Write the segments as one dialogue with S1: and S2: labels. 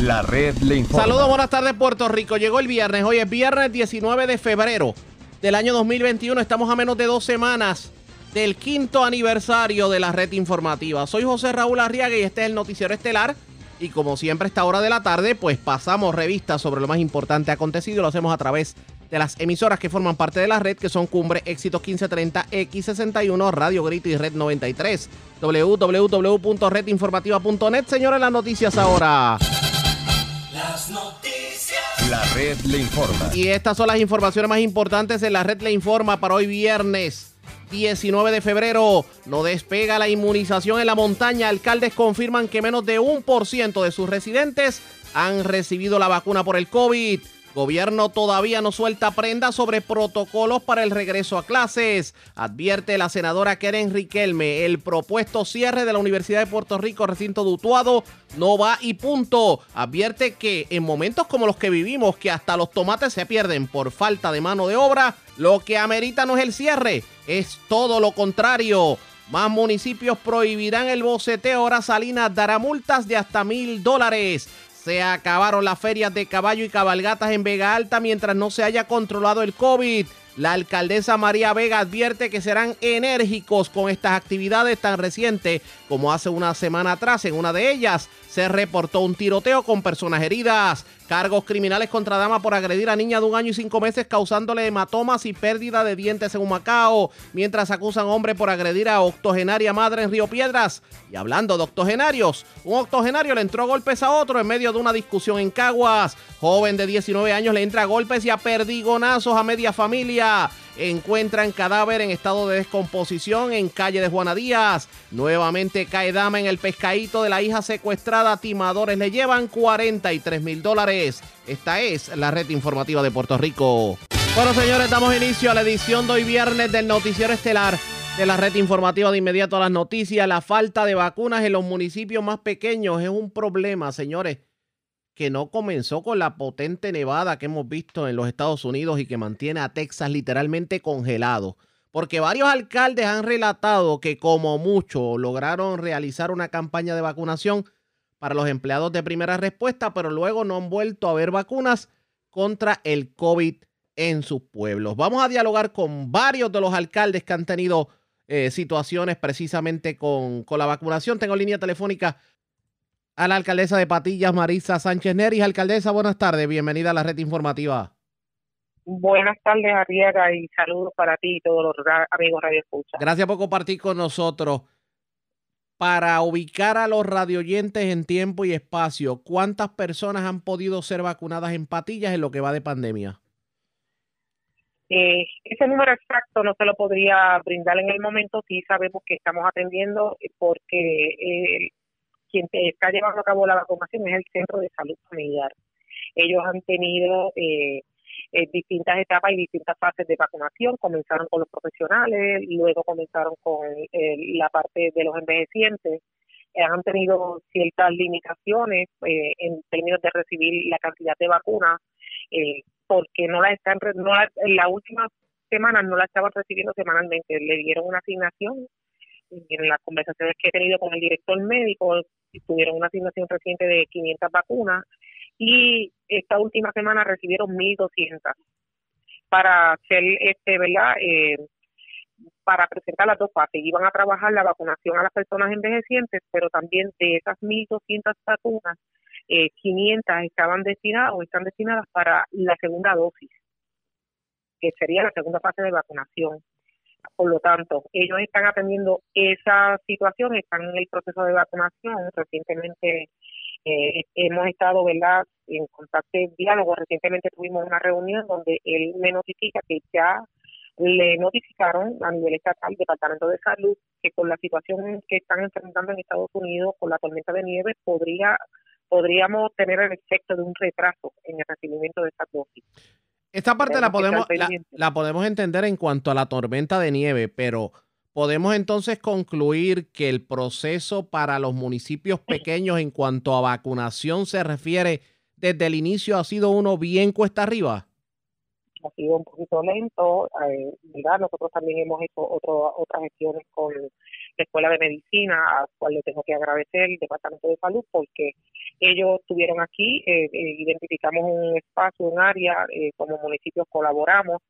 S1: La red le informa.
S2: Saludos, buenas tardes Puerto Rico. Llegó el viernes, hoy es viernes 19 de febrero del año 2021. Estamos a menos de dos semanas del quinto aniversario de la red informativa. Soy José Raúl Arriaga y este es el noticiero estelar. Y como siempre a esta hora de la tarde, pues pasamos revistas sobre lo más importante acontecido. Lo hacemos a través de las emisoras que forman parte de la red, que son Cumbre, Éxitos 1530, X61, Radio Grito y Red 93. www.redinformativa.net. Señores, las noticias ahora.
S1: Noticias. La red le informa.
S2: Y estas son las informaciones más importantes en la red le informa para hoy viernes. 19 de febrero. No despega la inmunización en la montaña. Alcaldes confirman que menos de un por ciento de sus residentes han recibido la vacuna por el COVID. Gobierno todavía no suelta prenda sobre protocolos para el regreso a clases. Advierte la senadora Keren Riquelme, el propuesto cierre de la Universidad de Puerto Rico, recinto dutuado, no va y punto. Advierte que en momentos como los que vivimos, que hasta los tomates se pierden por falta de mano de obra, lo que amerita no es el cierre, es todo lo contrario. Más municipios prohibirán el boceteo. Ahora Salinas dará multas de hasta mil dólares. Se acabaron las ferias de caballo y cabalgatas en Vega Alta mientras no se haya controlado el COVID. La alcaldesa María Vega advierte que serán enérgicos con estas actividades tan recientes como hace una semana atrás. En una de ellas se reportó un tiroteo con personas heridas. Cargos criminales contra dama por agredir a niña de un año y cinco meses causándole hematomas y pérdida de dientes en Humacao. Mientras acusan hombre por agredir a octogenaria madre en Río Piedras. Y hablando de octogenarios, un octogenario le entró golpes a otro en medio de una discusión en Caguas. Joven de 19 años le entra golpes y a perdigonazos a media familia. Encuentran cadáver en estado de descomposición en calle de Juana Díaz. Nuevamente cae dama en el pescadito de la hija secuestrada. Timadores le llevan 43 mil dólares. Esta es la red informativa de Puerto Rico. Bueno, señores, damos inicio a la edición de hoy viernes del Noticiero Estelar de la red informativa de inmediato a las noticias. La falta de vacunas en los municipios más pequeños es un problema, señores que no comenzó con la potente nevada que hemos visto en los Estados Unidos y que mantiene a Texas literalmente congelado. Porque varios alcaldes han relatado que como mucho lograron realizar una campaña de vacunación para los empleados de primera respuesta, pero luego no han vuelto a ver vacunas contra el COVID en sus pueblos. Vamos a dialogar con varios de los alcaldes que han tenido eh, situaciones precisamente con, con la vacunación. Tengo línea telefónica a la alcaldesa de Patillas, Marisa Sánchez Neris. Alcaldesa, buenas tardes, bienvenida a la red informativa.
S3: Buenas tardes, Arriaga, y saludos para ti y todos los amigos Radio Escucha.
S2: Gracias por compartir con nosotros. Para ubicar a los radioyentes en tiempo y espacio, ¿cuántas personas han podido ser vacunadas en Patillas en lo que va de pandemia?
S3: Eh, ese número exacto no se lo podría brindar en el momento, sí sabemos que estamos atendiendo porque eh, quien está llevando a cabo la vacunación es el Centro de Salud Familiar. Ellos han tenido eh, eh, distintas etapas y distintas fases de vacunación. Comenzaron con los profesionales, luego comenzaron con eh, la parte de los envejecientes. han tenido ciertas limitaciones en términos de recibir la cantidad de vacunas porque no la están no en la última semana no la estaban recibiendo semanalmente. Le dieron una asignación en las conversaciones que he tenido con el director médico, tuvieron una asignación reciente de 500 vacunas y esta última semana recibieron 1.200 para hacer, este, ¿verdad? Eh, para presentar las dos fases. Iban a trabajar la vacunación a las personas envejecientes, pero también de esas 1.200 vacunas, eh, 500 estaban destinadas o están destinadas para la segunda dosis, que sería la segunda fase de vacunación. Por lo tanto, ellos están atendiendo esa situación, están en el proceso de vacunación. Recientemente eh, hemos estado, ¿verdad?, en contacto de diálogo. Recientemente tuvimos una reunión donde él me notifica que ya le notificaron a nivel estatal, Departamento de Salud, que con la situación que están enfrentando en Estados Unidos, con la tormenta de nieve, podría podríamos tener el efecto de un retraso en el recibimiento de esta dosis.
S2: Esta parte la podemos, la, podemos entender en cuanto a la tormenta de nieve, pero podemos entonces concluir que el proceso para los municipios pequeños en cuanto a vacunación se refiere desde el inicio ha sido uno bien cuesta arriba.
S3: Ha sido un poquito lento, eh, Nosotros también hemos hecho otro, otras gestiones con la Escuela de Medicina, a cual le tengo que agradecer el Departamento de Salud, porque ellos estuvieron aquí, eh, eh, identificamos un espacio, un área, eh, como municipios colaboramos,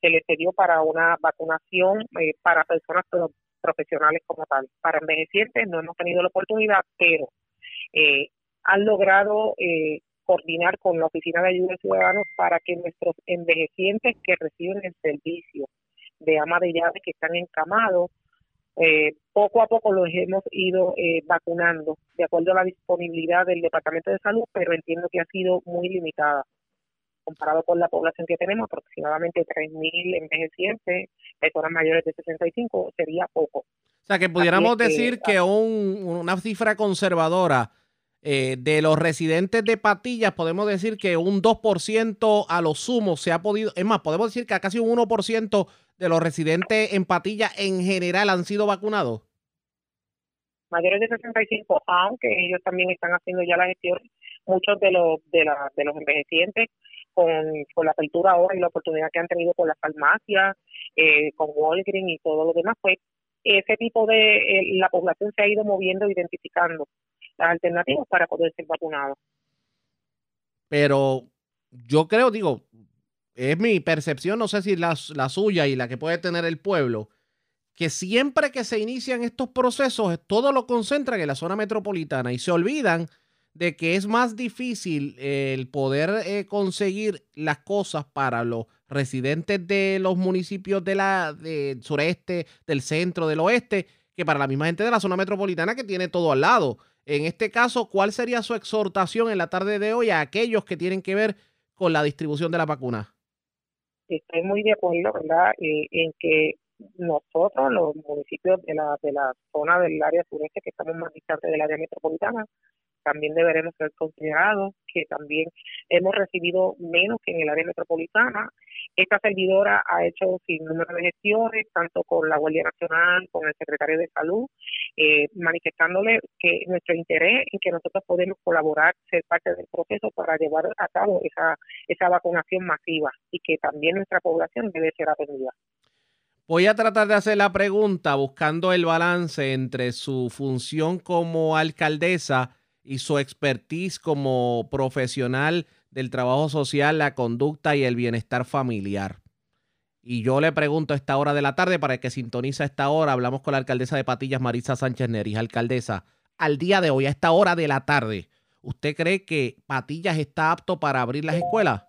S3: se les dio para una vacunación para personas profesionales como tal. Para envejecientes no hemos tenido la oportunidad, pero han logrado coordinar con la Oficina de Ayuda a Ciudadanos para que nuestros envejecientes que reciben el servicio de ama de llave que están encamados, eh, poco a poco los hemos ido eh, vacunando de acuerdo a la disponibilidad del Departamento de Salud, pero entiendo que ha sido muy limitada comparado con la población que tenemos, aproximadamente 3.000 envejecientes, personas mayores de 65, sería poco.
S2: O sea, que pudiéramos decir que, ah, un, una cifra conservadora eh, de los residentes de Patillas, podemos decir que un 2% a lo sumo se ha podido, es más, podemos decir que casi un 1% de los residentes en Patillas en general han sido vacunados.
S3: Mayores de 65, aunque ellos también están haciendo ya la gestión, muchos de los de, la, de los envejecientes con, con, la apertura ahora y la oportunidad que han tenido con las farmacias, eh, con Walgreens y todo lo demás, pues ese tipo de, eh, la población se ha ido moviendo, identificando las alternativas para poder ser vacunado.
S2: Pero yo creo, digo, es mi percepción, no sé si la, la suya y la que puede tener el pueblo, que siempre que se inician estos procesos, todo lo concentran en la zona metropolitana y se olvidan de que es más difícil el poder eh, conseguir las cosas para los residentes de los municipios de la, del sureste, del centro, del oeste, que para la misma gente de la zona metropolitana que tiene todo al lado. En este caso, ¿cuál sería su exhortación en la tarde de hoy a aquellos que tienen que ver con la distribución de la vacuna?
S3: Estoy muy de acuerdo, ¿verdad?, eh, en que nosotros, los municipios de la, de la zona del área sureste, que estamos más distantes del área metropolitana, también deberemos ser considerados, que también hemos recibido menos que en el área metropolitana. Esta servidora ha hecho sin número de gestiones, tanto con la Guardia Nacional, con el secretario de Salud, eh, manifestándole que nuestro interés en que nosotros podemos colaborar, ser parte del proceso para llevar a cabo esa, esa vacunación masiva y que también nuestra población debe ser atendida.
S2: Voy a tratar de hacer la pregunta buscando el balance entre su función como alcaldesa y su expertise como profesional del trabajo social, la conducta y el bienestar familiar. Y yo le pregunto a esta hora de la tarde, para que sintoniza esta hora, hablamos con la alcaldesa de Patillas, Marisa Sánchez Neris. Alcaldesa, al día de hoy, a esta hora de la tarde, ¿usted cree que Patillas está apto para abrir las escuelas?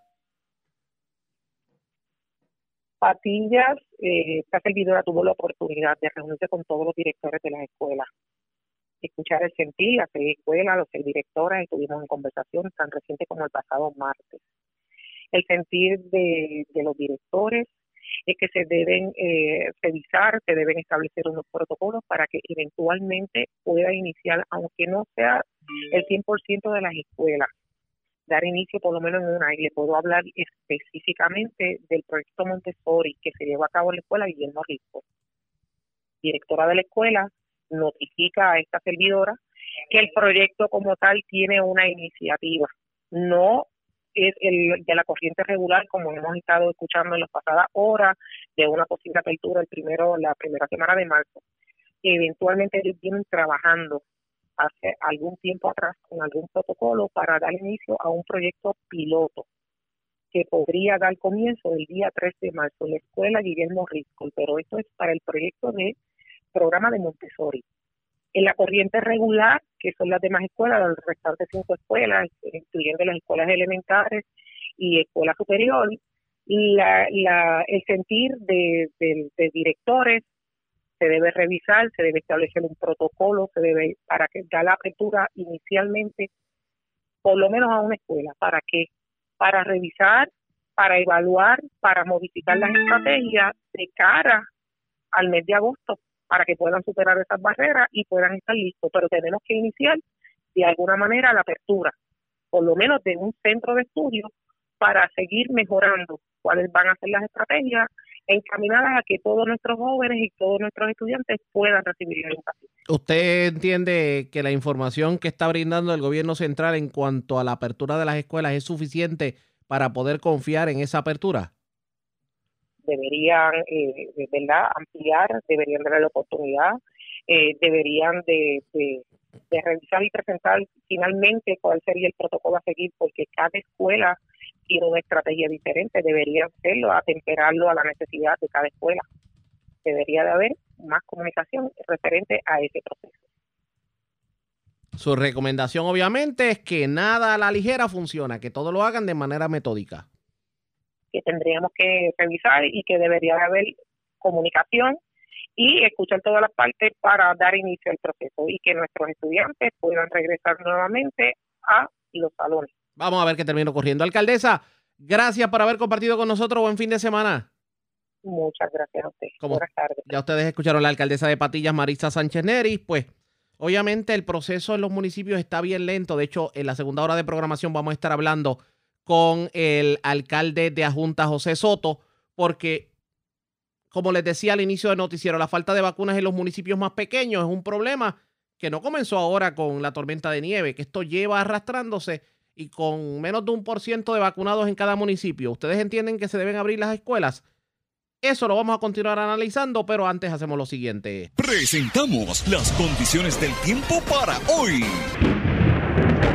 S3: Patillas, eh, esta servidora tuvo la oportunidad de reunirse con todos los directores de las escuelas escuchar el sentir, hacer escuela, los directoras estuvimos en conversación tan reciente como el pasado martes. El sentir de, los directores es que se deben eh, revisar, se deben establecer unos protocolos para que eventualmente pueda iniciar, aunque no sea el 100% de las escuelas, dar inicio por lo menos en una. Y le puedo hablar específicamente del proyecto Montessori que se llevó a cabo en la escuela Guillermo Risco. Directora de la escuela, notifica a esta servidora que el proyecto como tal tiene una iniciativa, no es el de la corriente regular como hemos estado escuchando en las pasadas horas de una posible apertura el primero la primera semana de marzo. Eventualmente ellos vienen trabajando hace algún tiempo atrás con algún protocolo para dar inicio a un proyecto piloto que podría dar comienzo el día 3 de marzo en la escuela Guillermo Risco, pero esto es para el proyecto de programa de Montessori. En la corriente regular, que son las demás escuelas, las restantes cinco escuelas, incluyendo las escuelas elementales y escuela superior, la, la, el sentir de, directores se debe revisar, se debe establecer un protocolo, se debe para que da la apertura inicialmente, por lo menos a una escuela. ¿Para qué? Para revisar, para evaluar, para modificar las estrategias de cara al mes de agosto para que puedan superar esas barreras y puedan estar listos. Pero tenemos que iniciar de alguna manera la apertura, por lo menos de un centro de estudio, para seguir mejorando cuáles van a ser las estrategias encaminadas a que todos nuestros jóvenes y todos nuestros estudiantes puedan recibir la educación.
S2: ¿Usted entiende que la información que está brindando el gobierno central en cuanto a la apertura de las escuelas es suficiente para poder confiar en esa apertura?
S3: Deberían, eh, ¿verdad?, ampliar, deberían darle la oportunidad. eh, deberían de, de, revisar y presentar finalmente cuál sería el protocolo a seguir, porque cada escuela tiene una estrategia diferente, debería hacerlo, atemperarlo a la necesidad de cada escuela. Debería de haber más comunicación referente a ese proceso.
S2: Su recomendación obviamente es que nada a la ligera funciona, que todo lo hagan de manera metódica.
S3: Que tendríamos que revisar y que debería haber comunicación y escuchar todas las partes para dar inicio al proceso y que nuestros estudiantes puedan regresar nuevamente a los salones.
S2: Vamos a ver qué termino corriendo. Alcaldesa, gracias por haber compartido con nosotros. Buen fin de semana.
S3: Muchas gracias a usted. Buenas tardes.
S2: Ya ustedes escucharon la alcaldesa de Patillas, Marisa Sánchez Neri. Pues obviamente el proceso en los municipios está bien lento. De hecho, en la segunda hora de programación vamos a estar hablando con el alcalde de Ajunta, José Soto, porque como les decía al inicio del noticiero, la falta de vacunas en los municipios más pequeños es un problema que no comenzó ahora con la tormenta de nieve, que esto lleva arrastrándose y con menos de un por ciento de vacunados en cada municipio. ¿Ustedes entienden que se deben abrir las escuelas? Eso lo vamos a continuar analizando, pero antes hacemos lo siguiente.
S1: Presentamos las condiciones del tiempo para hoy.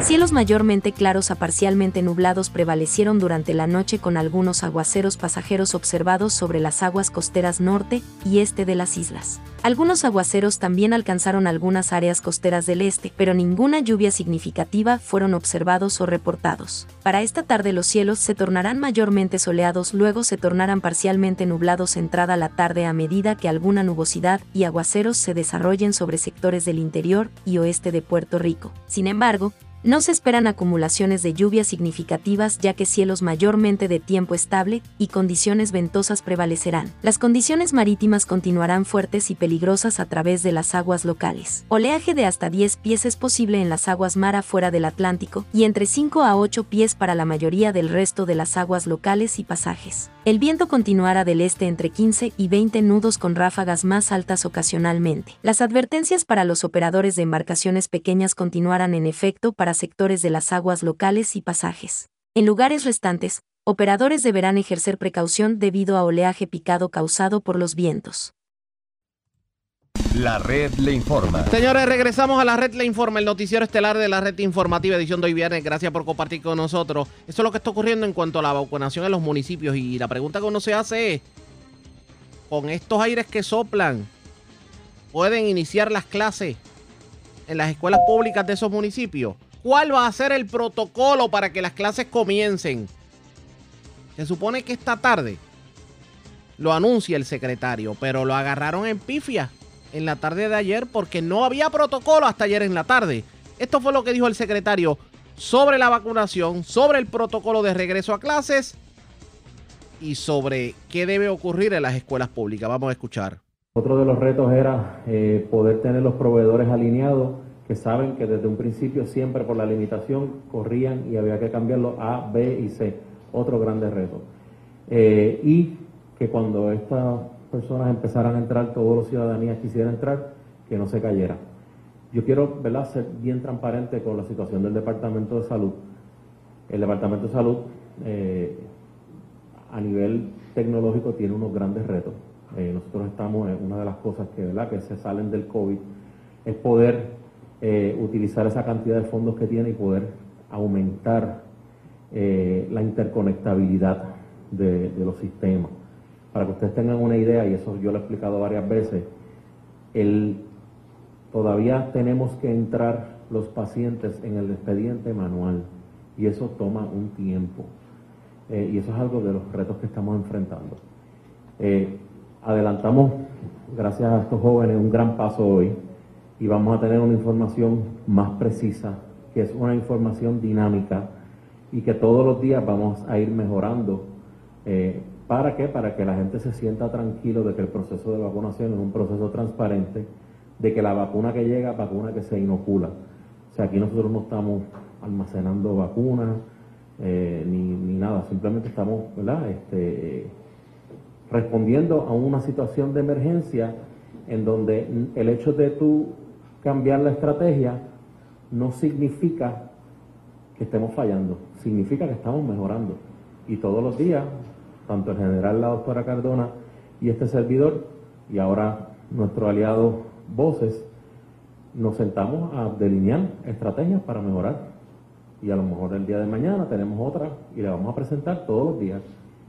S4: Cielos mayormente claros a parcialmente nublados prevalecieron durante la noche con algunos aguaceros pasajeros observados sobre las aguas costeras norte y este de las islas. Algunos aguaceros también alcanzaron algunas áreas costeras del este, pero ninguna lluvia significativa fueron observados o reportados. Para esta tarde los cielos se tornarán mayormente soleados, luego se tornarán parcialmente nublados entrada la tarde a medida que alguna nubosidad y aguaceros se desarrollen sobre sectores del interior y oeste de Puerto Rico. Sin embargo, no se esperan acumulaciones de lluvias significativas ya que cielos mayormente de tiempo estable y condiciones ventosas prevalecerán. Las condiciones marítimas continuarán fuertes y peligrosas a través de las aguas locales. Oleaje de hasta 10 pies es posible en las aguas mar afuera del Atlántico y entre 5 a 8 pies para la mayoría del resto de las aguas locales y pasajes. El viento continuará del este entre 15 y 20 nudos con ráfagas más altas ocasionalmente. Las advertencias para los operadores de embarcaciones pequeñas continuarán en efecto para sectores de las aguas locales y pasajes. En lugares restantes, operadores deberán ejercer precaución debido a oleaje picado causado por los vientos.
S1: La red le informa.
S2: Señores, regresamos a la red le informa, el noticiero estelar de la red informativa edición de hoy viernes. Gracias por compartir con nosotros. Eso es lo que está ocurriendo en cuanto a la vacunación en los municipios. Y la pregunta que uno se hace es, con estos aires que soplan, ¿pueden iniciar las clases en las escuelas públicas de esos municipios? ¿Cuál va a ser el protocolo para que las clases comiencen? Se supone que esta tarde lo anuncia el secretario, pero lo agarraron en pifia en la tarde de ayer porque no había protocolo hasta ayer en la tarde. Esto fue lo que dijo el secretario sobre la vacunación, sobre el protocolo de regreso a clases y sobre qué debe ocurrir en las escuelas públicas. Vamos a escuchar.
S5: Otro de los retos era eh, poder tener los proveedores alineados que saben que desde un principio siempre por la limitación corrían y había que cambiarlo A, B y C, otro grande reto. Eh, y que cuando estas personas empezaran a entrar, todos los ciudadanías quisieran entrar, que no se cayera. Yo quiero ¿verdad? ser bien transparente con la situación del Departamento de Salud. El Departamento de Salud eh, a nivel tecnológico tiene unos grandes retos. Eh, nosotros estamos en una de las cosas que, ¿verdad? que se salen del COVID, es poder eh, utilizar esa cantidad de fondos que tiene y poder aumentar eh, la interconectabilidad de, los sistemas. Para que ustedes tengan una idea, y eso yo lo he explicado varias veces, el, todavía tenemos que entrar los pacientes en el expediente manual y eso toma un tiempo. Eh, y eso es algo de los retos que estamos enfrentando. adelantamos, gracias a estos jóvenes, un gran paso hoy y vamos a tener una información más precisa, que es una información dinámica y que todos los días vamos a ir mejorando. Eh, ¿Para qué? Para que la gente se sienta tranquilo de que el proceso de vacunación es un proceso transparente, de que la vacuna que llega es vacuna que se inocula. O sea, aquí nosotros no estamos almacenando vacunas eh, ni, nada, simplemente estamos ¿verdad? Este, respondiendo a una situación de emergencia en donde el hecho de tú cambiar la estrategia no significa que estemos fallando, significa que estamos mejorando. Y todos los días, tanto el general, la doctora Cardona y este servidor, y ahora nuestro aliado voces, nos sentamos a delinear estrategias para mejorar. Y a lo mejor el día de mañana tenemos otra y la vamos a presentar todos los días.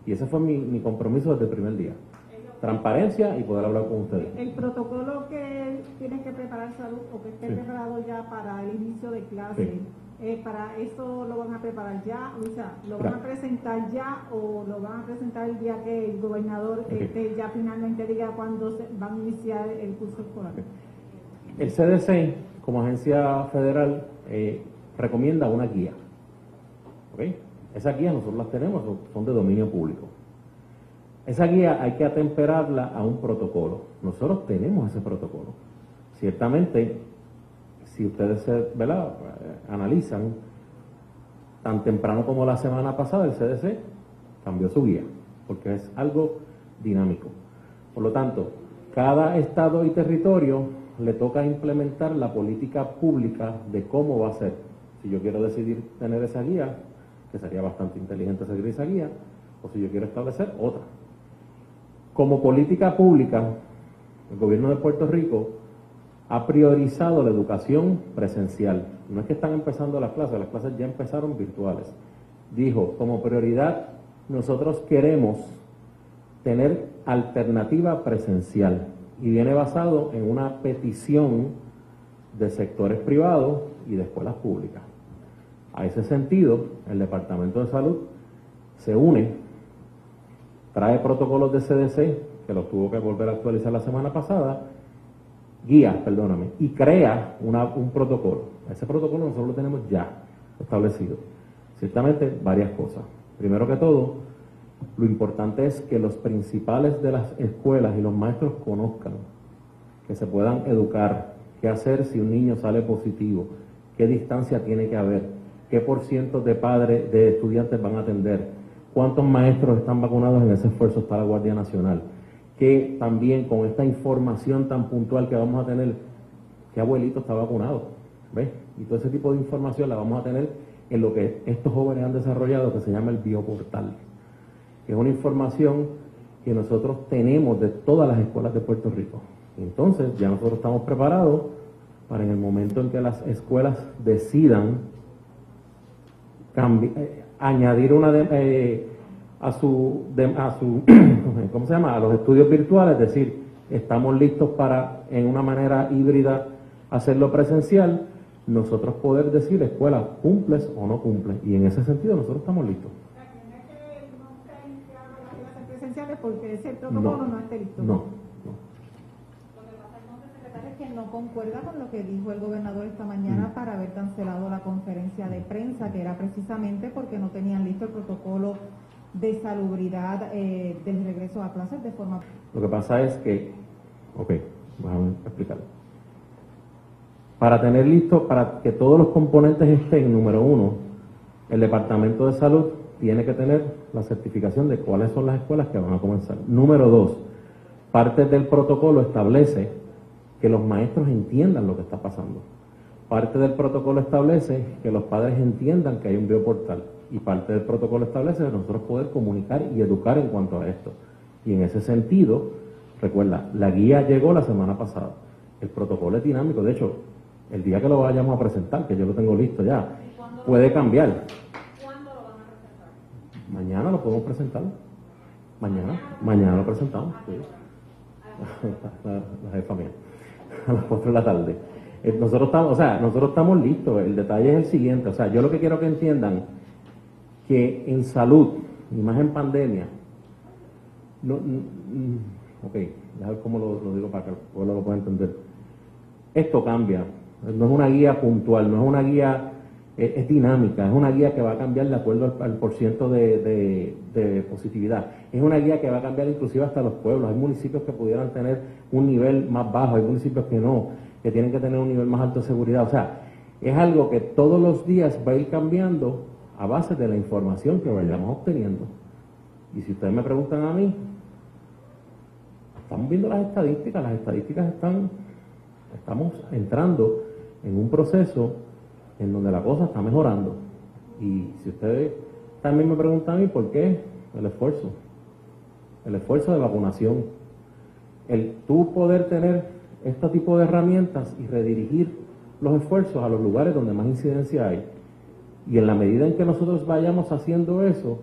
S5: Y ese fue mi, compromiso desde el primer día. Transparencia y poder hablar con ustedes.
S6: El protocolo que tiene que preparar salud o que esté preparado ya para el inicio de clase. Eh, para eso lo van a preparar ya, o sea, lo van a presentar ya o lo van a presentar el día que el gobernador este, ya finalmente diga cuándo se van a iniciar el curso escolar.
S5: El CDC, como agencia federal, eh, recomienda una guía. ¿Okay? Esas guías nosotros las tenemos, son de dominio público. Esa guía hay que atemperarla a un protocolo. Nosotros tenemos ese protocolo. Ciertamente, si ustedes se, analizan, tan temprano como la semana pasada, el CDC cambió su guía, porque es algo dinámico. Por lo tanto, cada estado y territorio le toca implementar la política pública de cómo va a ser. Si yo quiero decidir tener esa guía, que sería bastante inteligente seguir esa guía, o si yo quiero establecer otra. Como política pública, el gobierno de Puerto Rico ha priorizado la educación presencial. No es que están empezando las clases, las clases ya empezaron virtuales. Dijo, como prioridad, nosotros queremos tener alternativa presencial y viene basado en una petición de sectores privados y de escuelas públicas. A ese sentido, el Departamento de Salud se une, trae protocolos de CDC, que los tuvo que volver a actualizar la semana pasada, guías, perdóname, y crea un protocolo. Ese protocolo nosotros lo tenemos ya establecido. Ciertamente varias cosas. Primero que todo, lo importante es que los principales de las escuelas y los maestros conozcan, que se puedan educar, qué hacer si un niño sale positivo, qué distancia tiene que haber, qué por ciento de padres, de estudiantes van a atender, cuántos maestros están vacunados en ese esfuerzo para la Guardia Nacional que también con esta información tan puntual que vamos a tener, que abuelito está vacunado, ¿ves? Y todo ese tipo de información la vamos a tener en lo que estos jóvenes han desarrollado, que se llama el bioportal, que es una información que nosotros tenemos de todas las escuelas de Puerto Rico. Entonces, ya nosotros estamos preparados para en el momento en que las escuelas decidan eh, añadir una de, eh, a su, a su ¿cómo se llama? A los estudios virtuales, es decir, estamos listos para, en una manera híbrida, hacerlo presencial, nosotros poder decir, escuela, cumples o no cumples. Y en ese sentido nosotros estamos listos.
S6: porque ese protocolo no, no esté listo.
S5: No, no.
S6: Lo que pasa entonces, secretario, es que no concuerda con lo que dijo el gobernador esta mañana mm. para haber cancelado la conferencia de prensa, que era precisamente porque no tenían listo el protocolo de salubridad eh, del regreso a clases de forma...
S5: Lo que pasa es que, ok, vamos a explicarlo. Para tener listo, para que todos los componentes estén, número uno, el Departamento de Salud tiene que tener la certificación de cuáles son las escuelas que van a comenzar. Número dos, parte del protocolo establece que los maestros entiendan lo que está pasando. Parte del protocolo establece que los padres entiendan que hay un bioportal y parte del protocolo establece que nosotros poder comunicar y educar en cuanto a esto. Y en ese sentido, recuerda, la guía llegó la semana pasada. El protocolo es dinámico. De hecho, el día que lo vayamos a presentar, que yo lo tengo listo ya, puede cambiar.
S6: ¿Cuándo lo van a presentar?
S5: Mañana lo podemos presentar. Mañana, mañana lo presentamos. la, jefa mía. A las 4 de la tarde. Eh, nosotros estamos, o sea, nosotros estamos listos. El detalle es el siguiente. O sea, yo lo que quiero que entiendan que en salud, y más en pandemia, no, ok, a ver cómo lo, digo para que el pueblo lo pueda entender. Esto cambia, no es una guía puntual, no es una guía, es, dinámica, es una guía que va a cambiar de acuerdo al, al porciento de, de, positividad. Es una guía que va a cambiar inclusive hasta los pueblos. Hay municipios que pudieran tener un nivel más bajo, hay municipios que no, que tienen que tener un nivel más alto de seguridad. O sea, es algo que todos los días va a ir cambiando a base de la información que vayamos obteniendo. Y si ustedes me preguntan a mí, estamos viendo las estadísticas, las estadísticas están, estamos entrando en un proceso en donde la cosa está mejorando. Y si ustedes también me preguntan a mí por qué, el esfuerzo, el esfuerzo de vacunación, el tú poder tener este tipo de herramientas y redirigir los esfuerzos a los lugares donde más incidencia hay. Y en la medida en que nosotros vayamos haciendo eso,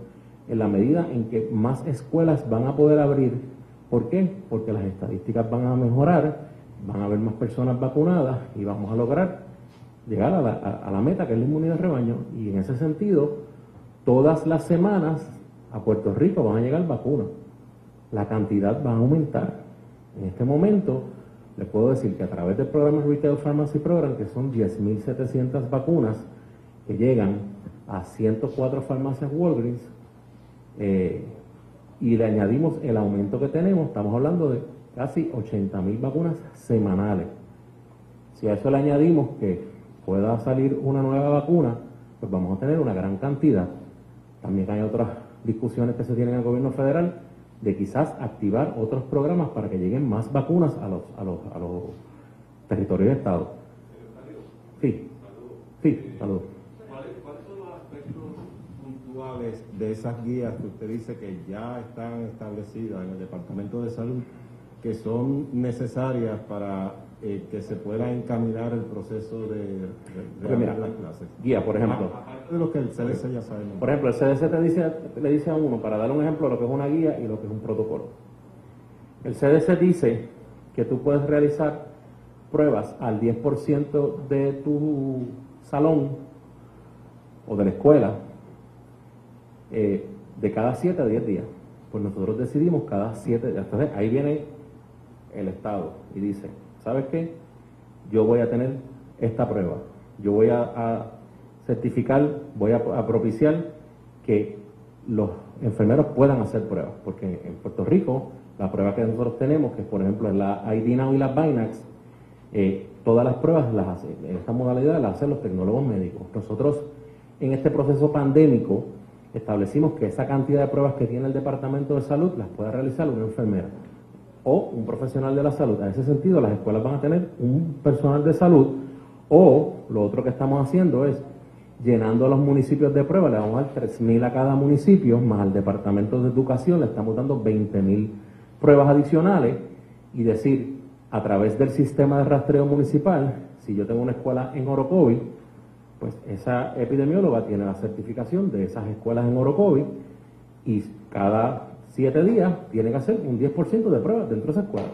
S5: en la medida en que más escuelas van a poder abrir, ¿por qué? Porque las estadísticas van a mejorar, van a haber más personas vacunadas y vamos a lograr llegar a la, a la meta que es la inmunidad de rebaño. Y en ese sentido, todas las semanas a Puerto Rico van a llegar vacunas. La cantidad va a aumentar. En este momento, les puedo decir que a través del programa Retail Pharmacy Program, que son 10.700 vacunas que llegan a 104 farmacias Walgreens, eh, y le añadimos el aumento que tenemos, estamos hablando de casi 80.000 vacunas semanales. Si a eso le añadimos que pueda salir una nueva vacuna, pues vamos a tener una gran cantidad. También hay otras discusiones que se tienen en el gobierno federal de quizás activar otros programas para que lleguen más vacunas a los, a los, a los territorios de Estado. Sí, sí, saludos.
S7: ¿Cuáles son los aspectos puntuales de esas guías que usted dice que ya están establecidas en el Departamento de Salud que son necesarias para eh, que se pueda encaminar el proceso de, de,
S5: de las
S7: clases?
S5: Guía, por ejemplo.
S7: Aparte de lo que el CDC ya sabe.
S5: Por ejemplo, el CDC te dice, le dice a uno, para dar un ejemplo, lo que es una guía y lo que es un protocolo. El CDC dice que tú puedes realizar pruebas al 10% de tu salón o de la escuela eh, de cada 7 a 10 días. Pues nosotros decidimos cada 7 días. Entonces ahí viene el Estado y dice, ¿sabes qué? Yo voy a tener esta prueba. Yo voy a, certificar, voy a, propiciar que los enfermeros puedan hacer pruebas, porque en Puerto Rico la prueba que nosotros tenemos, que por ejemplo es la ID Now y la Binax, eh, todas las pruebas las hacen, en esta modalidad las hacen los tecnólogos médicos. Nosotros en este proceso pandémico establecimos que esa cantidad de pruebas que tiene el Departamento de Salud las puede realizar una enfermera o un profesional de la salud. En ese sentido, las escuelas van a tener un personal de salud. O lo otro que estamos haciendo es llenando a los municipios de pruebas, le vamos a dar 3.000 a cada municipio, más al Departamento de Educación. Le estamos dando 20.000 pruebas adicionales. Y decir, a través del sistema de rastreo municipal, si yo tengo una escuela en Orocovi, pues esa epidemióloga tiene la certificación de esas escuelas en Orocovi. Y cada siete días tiene que hacer un 10% de pruebas dentro de esa escuela.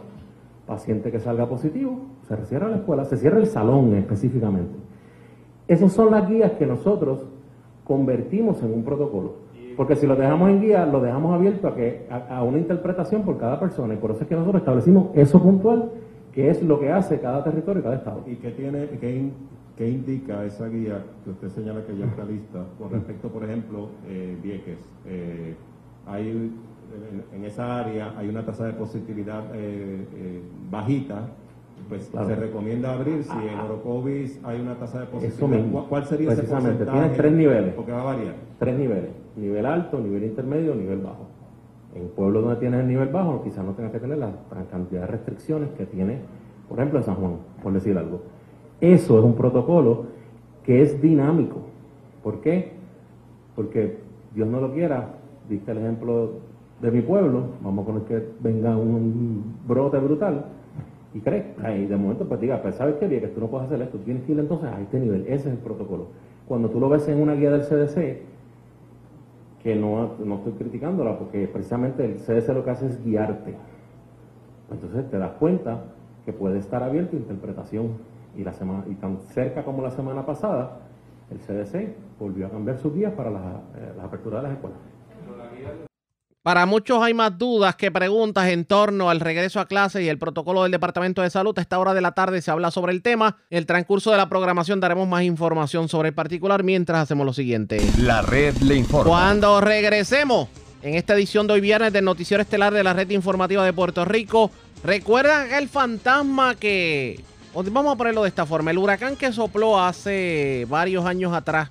S5: Paciente que salga positivo, se cierra la escuela, se cierra el salón específicamente. Esas son las guías que nosotros convertimos en un protocolo. Porque si lo dejamos en guía, lo dejamos abierto a, que, a, una interpretación por cada persona. Y por eso es que nosotros establecimos eso puntual, que es lo que hace cada territorio y cada estado.
S7: ¿Y qué, tiene, qué, qué indica esa guía que usted señala que ya está lista con respecto, por ejemplo, eh, Vieques? Eh, hay, en, en, esa área hay una tasa de positividad eh, bajita pues claro. se recomienda abrir si en Orocovis hay una tasa de positividad. ¿Cuál sería ese porcentaje?
S5: Tienes tres niveles.
S7: Porque va a variar.
S5: Tres niveles. Nivel alto, nivel intermedio, nivel bajo. En pueblos donde tienes el nivel bajo, quizás no tengas que tener la cantidad de restricciones que tiene, por ejemplo, en San Juan, por decir algo. Eso es un protocolo que es dinámico. ¿Por qué? Porque Dios no lo quiera, diste el ejemplo de mi pueblo, vamos a poner que venga un brote brutal, y crees, ahí de momento pues diga, pues sabes qué, que tú no puedes hacer esto, tienes que ir entonces a este nivel, ese es el protocolo. Cuando tú lo ves en una guía del CDC, que no, no estoy criticándola, porque precisamente el CDC lo que hace es guiarte. Entonces te das cuenta que puede estar abierto interpretación. Y, la semana, y tan cerca como la semana pasada, el CDC volvió a cambiar sus guías para la, eh, la apertura de las escuelas.
S2: Para muchos hay más dudas que preguntas en torno al regreso a clase y el protocolo del Departamento de Salud. A esta hora de la tarde se habla sobre el tema. En el transcurso de la programación daremos más información sobre el particular mientras hacemos lo siguiente.
S1: La red le informa.
S2: Cuando regresemos en esta edición de hoy viernes del Noticiero Estelar de la Red Informativa de Puerto Rico, recuerdan el fantasma que... Vamos a ponerlo de esta forma. El huracán que sopló hace varios años atrás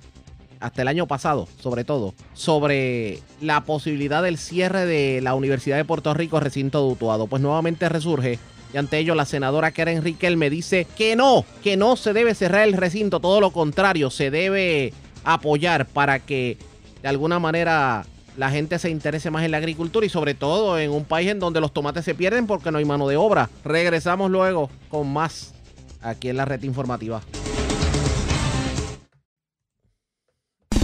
S2: hasta el año pasado, sobre todo, sobre la posibilidad del cierre de la Universidad de Puerto Rico, recinto de. Pues nuevamente resurge y ante ello la senadora Karen Riquel me dice que no, que no se debe cerrar el recinto, todo lo contrario, se debe apoyar para que de alguna manera la gente se interese más en la agricultura y sobre todo en un país en donde los tomates se pierden porque no hay mano de obra. Regresamos luego con más aquí en la red informativa.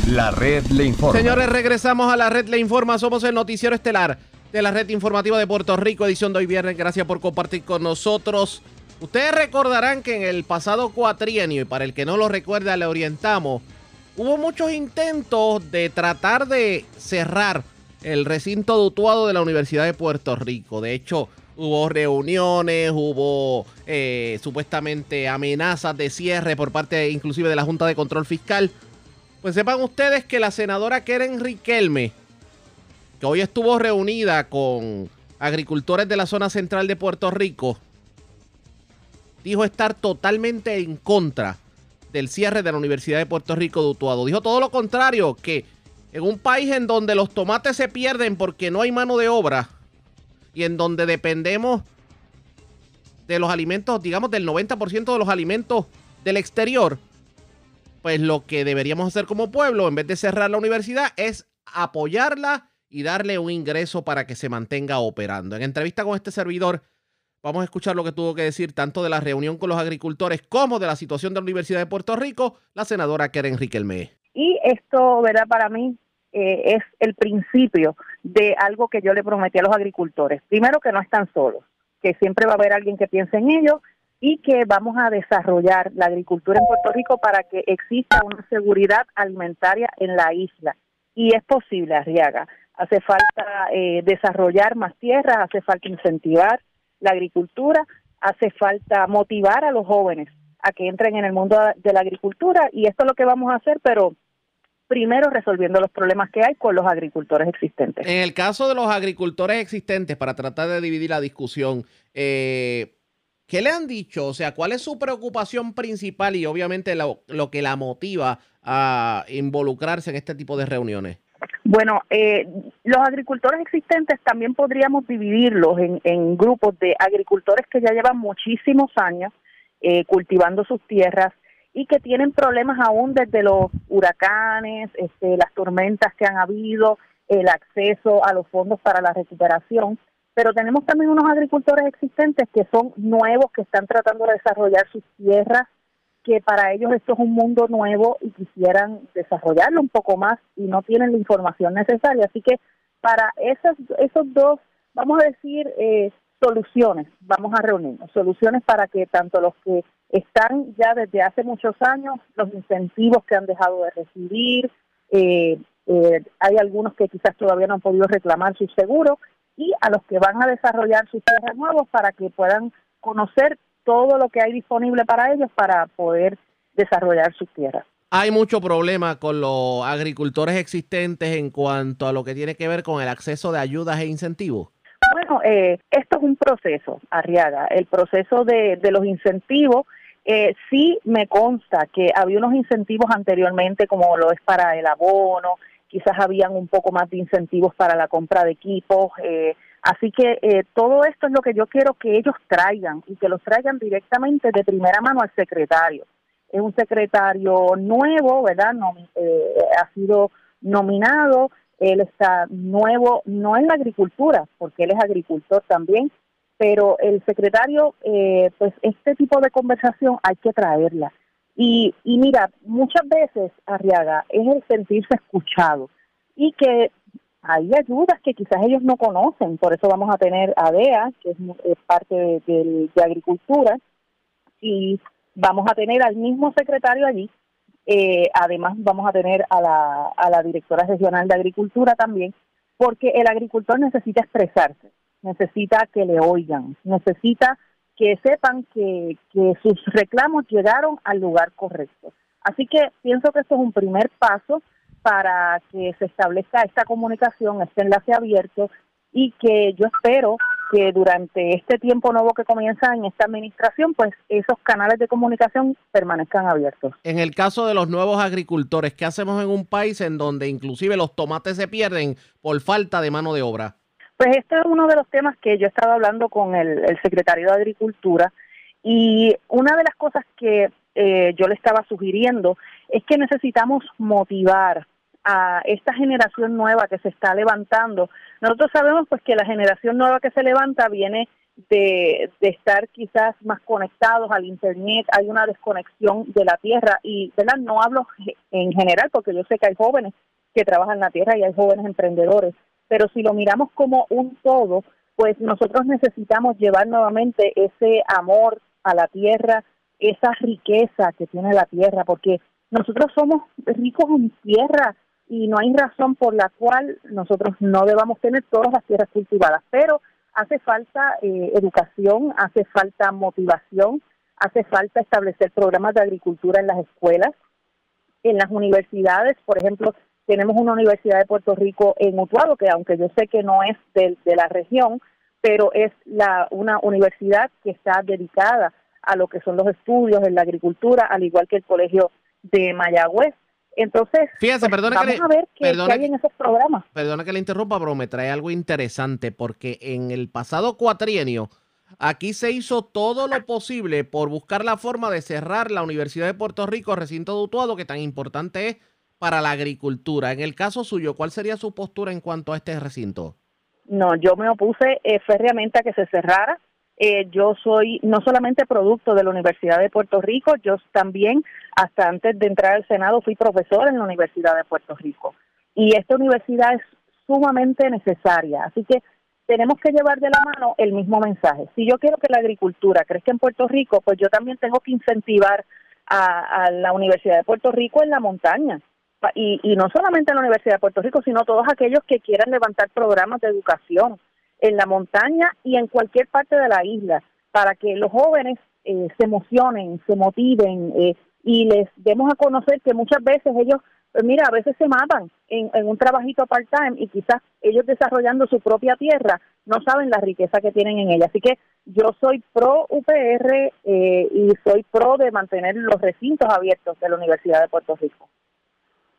S1: La red le informa.
S2: Señores, regresamos a la red le informa. Somos el noticiero estelar de la red informativa de Puerto Rico, edición de hoy viernes. Gracias por compartir con nosotros. Ustedes recordarán que en el pasado cuatrienio, y para el que no lo recuerda, le orientamos, hubo muchos intentos de tratar de cerrar el recinto dutuado de la Universidad de Puerto Rico. De hecho, hubo reuniones, hubo eh, supuestamente amenazas de cierre por parte inclusive de la Junta de Control Fiscal. Pues sepan ustedes que la senadora Keren Riquelme, que hoy estuvo reunida con agricultores de la zona central de Puerto Rico, dijo estar totalmente en contra del cierre de la Universidad de Puerto Rico de Utuado. Dijo todo lo contrario, que en un país en donde los tomates se pierden porque no hay mano de obra y en donde dependemos de los alimentos, digamos del 90% de los alimentos del exterior, pues lo que deberíamos hacer como pueblo, en vez de cerrar la universidad, es apoyarla y darle un ingreso para que se mantenga operando. En entrevista con este servidor, Vamos a escuchar lo que tuvo que decir tanto de la reunión con los agricultores como de la situación de la Universidad de Puerto Rico, la senadora Keren Riquelme.
S8: Y esto, ¿verdad? Para mí eh, es el principio de algo que yo le prometí a los agricultores. Primero, que no están solos, que siempre va a haber alguien que piense en ellos y que vamos a desarrollar la agricultura en Puerto Rico para que exista una seguridad alimentaria en la isla. Y es posible, Arriaga. Hace falta eh, desarrollar más tierras, hace falta incentivar la agricultura, hace falta motivar a los jóvenes a que entren en el mundo de la agricultura y esto es lo que vamos a hacer, pero primero resolviendo los problemas que hay con los agricultores existentes.
S2: En el caso de los agricultores existentes, para tratar de dividir la discusión, eh, ¿qué le han dicho? O sea, ¿cuál es su preocupación principal y obviamente lo, que la motiva a involucrarse en este tipo de reuniones?
S8: Bueno, eh, los agricultores existentes también podríamos dividirlos en, grupos de agricultores que ya llevan muchísimos años eh, cultivando sus tierras y que tienen problemas aún desde los huracanes, este, las tormentas que han habido, el acceso a los fondos para la recuperación. Pero tenemos también unos agricultores existentes que son nuevos, que están tratando de desarrollar sus tierras que para ellos esto es un mundo nuevo y quisieran desarrollarlo un poco más y no tienen la información necesaria. Así que para esos, esos dos, vamos a decir, eh, soluciones, vamos a reunirnos, soluciones para que tanto los que están ya desde hace muchos años, los incentivos que han dejado de recibir, eh, eh, hay algunos que quizás todavía no han podido reclamar su seguro, y a los que van a desarrollar sus tierras nuevos para que puedan conocer todo lo que hay disponible para ellos para poder desarrollar sus tierras.
S2: Hay mucho problema con los agricultores existentes en cuanto a lo que tiene que ver con el acceso de ayudas e incentivos.
S8: Bueno, eh, esto es un proceso, Arriaga. El proceso de, de los incentivos, eh, sí me consta que había unos incentivos anteriormente, como lo es para el abono, quizás habían un poco más de incentivos para la compra de equipos, eh, Así que eh, todo esto es lo que yo quiero que ellos traigan y que los traigan directamente de primera mano al secretario. Es un secretario nuevo, ¿verdad? No, eh, ha sido nominado, él está nuevo, no en la agricultura, porque él es agricultor también, pero el secretario, eh, pues este tipo de conversación hay que traerla. Y, y mira, muchas veces, Arriaga, es el sentirse escuchado y que hay ayudas que quizás ellos no conocen, por eso vamos a tener ADEA, que es, parte de, Agricultura, y vamos a tener al mismo secretario allí, eh, además vamos a tener a la, a la directora regional de Agricultura también, porque el agricultor necesita expresarse, necesita que le oigan, necesita que sepan que, que sus reclamos llegaron al lugar correcto. Así que pienso que esto es un primer paso para que se establezca esta comunicación, este enlace abierto y que yo espero que durante este tiempo nuevo que comienza en esta administración, pues esos canales de comunicación permanezcan abiertos.
S2: En el caso de los nuevos agricultores, ¿qué hacemos en un país en donde inclusive los tomates se pierden por falta de mano de obra?
S8: Pues este es uno de los temas que yo he estado hablando con el, secretario de Agricultura y una de las cosas que eh, yo le estaba sugiriendo es que necesitamos motivar a esta generación nueva que se está levantando. Nosotros sabemos pues que la generación nueva que se levanta viene de, de, estar quizás más conectados al internet, hay una desconexión de la tierra y verdad no hablo en general porque yo sé que hay jóvenes que trabajan en la tierra y hay jóvenes emprendedores, pero si lo miramos como un todo, pues nosotros necesitamos llevar nuevamente ese amor a la tierra, esa riqueza que tiene la tierra, porque nosotros somos ricos en tierra y no hay razón por la cual nosotros no debamos tener todas las tierras cultivadas, pero hace falta eh, educación, hace falta motivación, hace falta establecer programas de agricultura en las escuelas, en las universidades, por ejemplo, tenemos una universidad de Puerto Rico en Utuado, que aunque yo sé que no es de, la región, pero es la, una universidad que está dedicada a lo que son los estudios en la agricultura, al igual que el Colegio de Mayagüez. Entonces, pues,
S2: vamos
S8: a ver qué, hay en esos programas.
S2: Perdona que le interrumpa, pero me trae algo interesante, porque en el pasado cuatrienio, aquí se hizo todo lo posible por buscar la forma de cerrar la Universidad de Puerto Rico, recinto de Utuado, que tan importante es para la agricultura. En el caso suyo, ¿cuál sería su postura en cuanto a este recinto?
S8: No, yo me opuse eh, férreamente a que se cerrara. Eh, yo soy no solamente producto de la Universidad de Puerto Rico, yo también, hasta antes de entrar al Senado, fui profesor en la Universidad de Puerto Rico. Y esta universidad es sumamente necesaria. Así que tenemos que llevar de la mano el mismo mensaje. Si yo quiero que la agricultura crezca en Puerto Rico, pues yo también tengo que incentivar a la Universidad de Puerto Rico en la montaña y, y no solamente en la Universidad de Puerto Rico, sino todos aquellos que quieran levantar programas de educación en la montaña y en cualquier parte de la isla, para que los jóvenes eh, se emocionen, se motiven eh, y les demos a conocer que muchas veces ellos, pues mira, a veces se matan en, un trabajito part-time y quizás ellos desarrollando su propia tierra no saben la riqueza que tienen en ella. Así que yo soy pro UPR eh, y soy pro de mantener los recintos abiertos de la Universidad de Puerto Rico.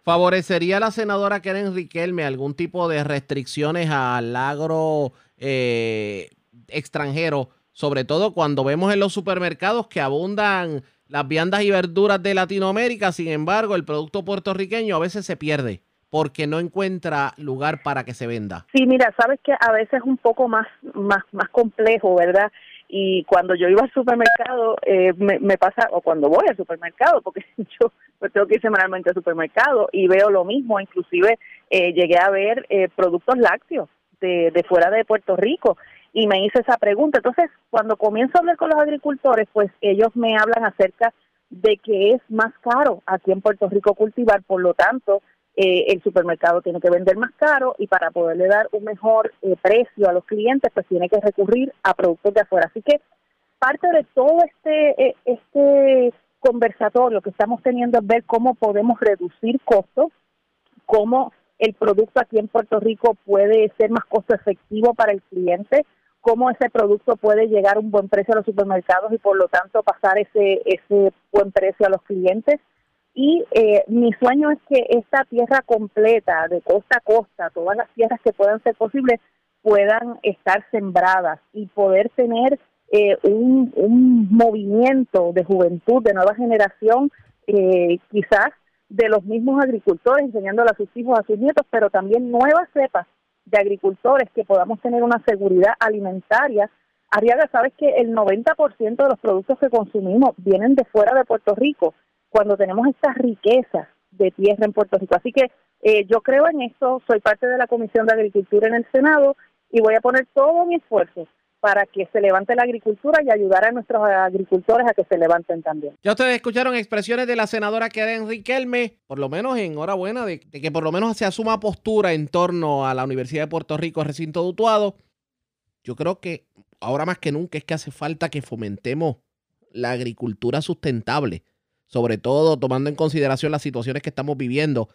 S2: ¿Favorecería la senadora Karen Riquelme algún tipo de restricciones al agro eh, extranjero? Sobre todo cuando vemos en los supermercados que abundan las viandas y verduras de Latinoamérica, sin embargo, el producto puertorriqueño a veces se pierde porque no encuentra lugar para que se venda.
S8: Sí, mira, sabes que a veces es un poco más, más, más complejo, ¿verdad? Y cuando yo iba al supermercado eh, me, pasa o cuando voy al supermercado porque yo pues tengo que ir semanalmente al supermercado y veo lo mismo inclusive eh, llegué a ver eh, productos lácteos de, de fuera de Puerto Rico y me hice esa pregunta. Entonces cuando comienzo a hablar con los agricultores pues ellos me hablan acerca de que es más caro aquí en Puerto Rico cultivar por lo tanto eh, el supermercado tiene que vender más caro y para poderle dar un mejor eh, precio a los clientes, pues tiene que recurrir a productos de afuera. Así que parte de todo este, eh, este conversatorio que estamos teniendo es ver cómo podemos reducir costos, cómo el producto aquí en Puerto Rico puede ser más costo efectivo para el cliente, cómo ese producto puede llegar a un buen precio a los supermercados y por lo tanto pasar ese, ese buen precio a los clientes y eh, mi sueño es que esta tierra completa, de costa a costa, todas las tierras que puedan ser posibles, puedan estar sembradas y poder tener eh, un, un, movimiento de juventud, de nueva generación, eh, quizás de los mismos agricultores, enseñándole a sus hijos, a sus nietos, pero también nuevas cepas de agricultores que podamos tener una seguridad alimentaria. Arriaga, sabes que el 90% de los productos que consumimos vienen de fuera de Puerto Rico cuando tenemos estas riquezas de tierra en Puerto Rico. Así que eh, yo creo en esto, soy parte de la Comisión de Agricultura en el Senado y voy a poner todo mi esfuerzo para que se levante la agricultura y ayudar a nuestros agricultores a que se levanten también.
S2: Ya ustedes escucharon expresiones de la senadora Karen Riquelme, por lo menos enhorabuena de, de que por lo menos se asuma postura en torno a la Universidad de Puerto Rico, recinto dutuado. Yo creo que ahora más que nunca es que hace falta que fomentemos la agricultura sustentable sobre todo tomando en consideración las situaciones que estamos viviendo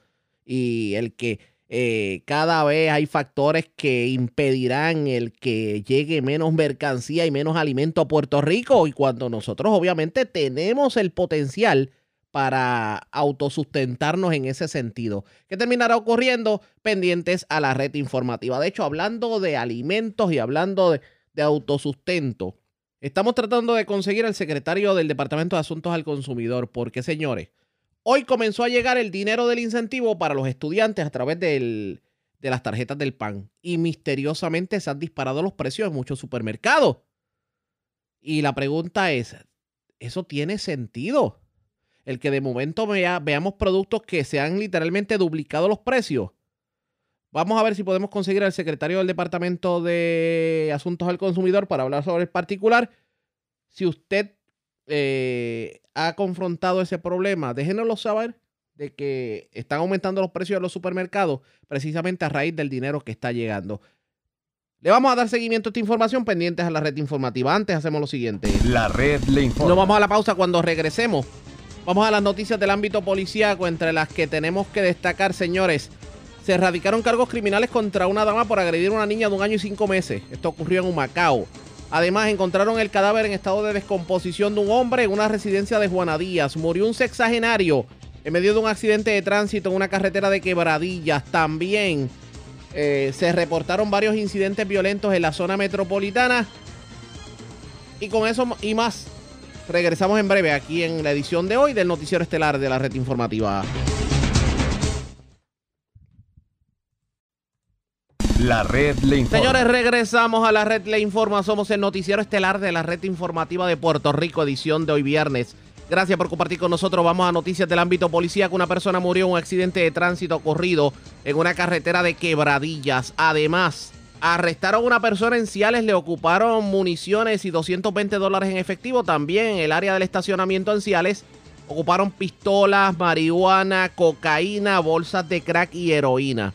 S2: y el que eh, cada vez hay factores que impedirán el que llegue menos mercancía y menos alimento a Puerto Rico y cuando nosotros obviamente tenemos el potencial para autosustentarnos en ese sentido. ¿Qué terminará ocurriendo? Pendientes a la red informativa. De hecho, hablando de alimentos y hablando de, de autosustento, Estamos tratando de conseguir al secretario del Departamento de Asuntos al Consumidor, porque señores, Hoy comenzó a llegar el dinero del incentivo para los estudiantes a través de las tarjetas del PAN y misteriosamente se han disparado los precios en muchos supermercados. Y la pregunta es, ¿eso tiene sentido? El que de momento veamos productos que se han literalmente duplicado los precios. Vamos a ver si podemos conseguir al secretario del Departamento de Asuntos al Consumidor para hablar sobre el particular. Si usted eh, ha confrontado ese problema, déjenoslo saber de que están aumentando los precios de los supermercados precisamente a raíz del dinero que está llegando. Le vamos a dar seguimiento a esta información pendientes a la red informativa. Antes hacemos lo siguiente.
S1: La red le informa.
S2: Nos vamos a la pausa cuando regresemos. Vamos a las noticias del ámbito policíaco, entre las que tenemos que destacar, señores. Se erradicaron cargos criminales contra una dama por agredir a una niña de un año y cinco meses. Esto ocurrió en Humacao. Además, encontraron el cadáver en estado de descomposición de un hombre en una residencia de Juana Díaz. Murió un sexagenario en medio de un accidente de tránsito en una carretera de quebradillas. También eh, se reportaron varios incidentes violentos en la zona metropolitana. Y con eso y más, regresamos en breve aquí en la edición de hoy del Noticiero Estelar de la Red Informativa.
S1: La red le informa.
S2: Señores, regresamos a la red le informa. Somos el noticiero estelar de la red informativa de Puerto Rico, edición de hoy viernes. Gracias por compartir con nosotros. Vamos a noticias del ámbito policíaco. Una persona murió en un accidente de tránsito ocurrido en una carretera de quebradillas. Además, arrestaron a una persona en Ciales, le ocuparon municiones y 220 dólares en efectivo. También en el área del estacionamiento en Ciales ocuparon pistolas, marihuana, cocaína, bolsas de crack y heroína.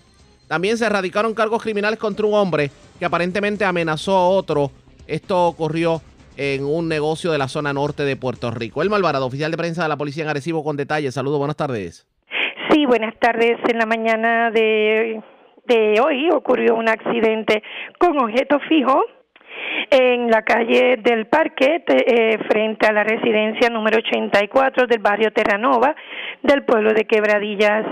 S2: También se erradicaron cargos criminales contra un hombre que aparentemente amenazó a otro. Esto ocurrió en un negocio de la zona norte de Puerto Rico. El Malvarado, oficial de prensa de la policía en Arecibo, con detalles. Saludos, buenas tardes.
S9: Sí, buenas tardes. En la mañana de, hoy ocurrió un accidente con objeto fijo en la calle del Parque, eh, frente a la residencia número 84 del barrio Terranova del pueblo de Quebradillas.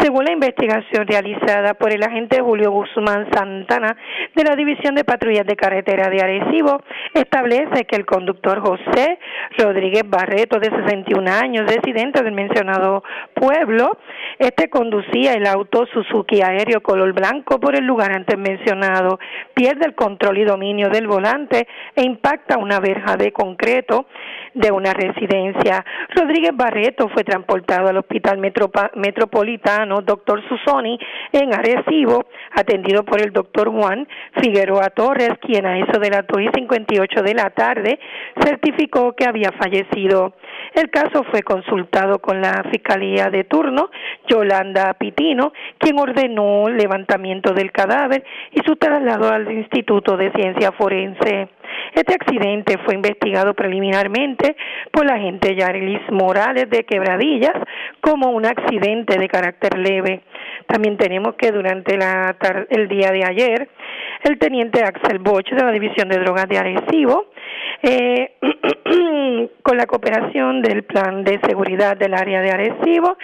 S9: Según la investigación realizada por el agente Julio Guzmán Santana de la División de Patrullas de Carretera de Arecibo, establece que el conductor José Rodríguez Barreto, de 61 años, residente del mencionado pueblo, este conducía el auto Suzuki aéreo color blanco por el lugar antes mencionado, pierde el control y dominio del volante e impacta una verja de concreto de una residencia. Rodríguez Barreto fue transportado al Hospital Metropolitano Dr. Susoni en Arecibo, atendido por el doctor Juan Figueroa Torres, quien a eso de las 2 y 58 de la tarde certificó que había fallecido. El caso fue consultado con la Fiscalía de turno, Yolanda Pitino, quien ordenó el levantamiento del cadáver y su traslado al Instituto de Ciencia Forense. Este accidente fue investigado preliminarmente por la agente Yarelis Morales de Quebradillas como un accidente de carácter leve. También tenemos que durante la el día de ayer, el teniente Axel Boch de la División de Drogas de Arecibo, eh, con la cooperación del Plan de Seguridad del Área de Arecibo,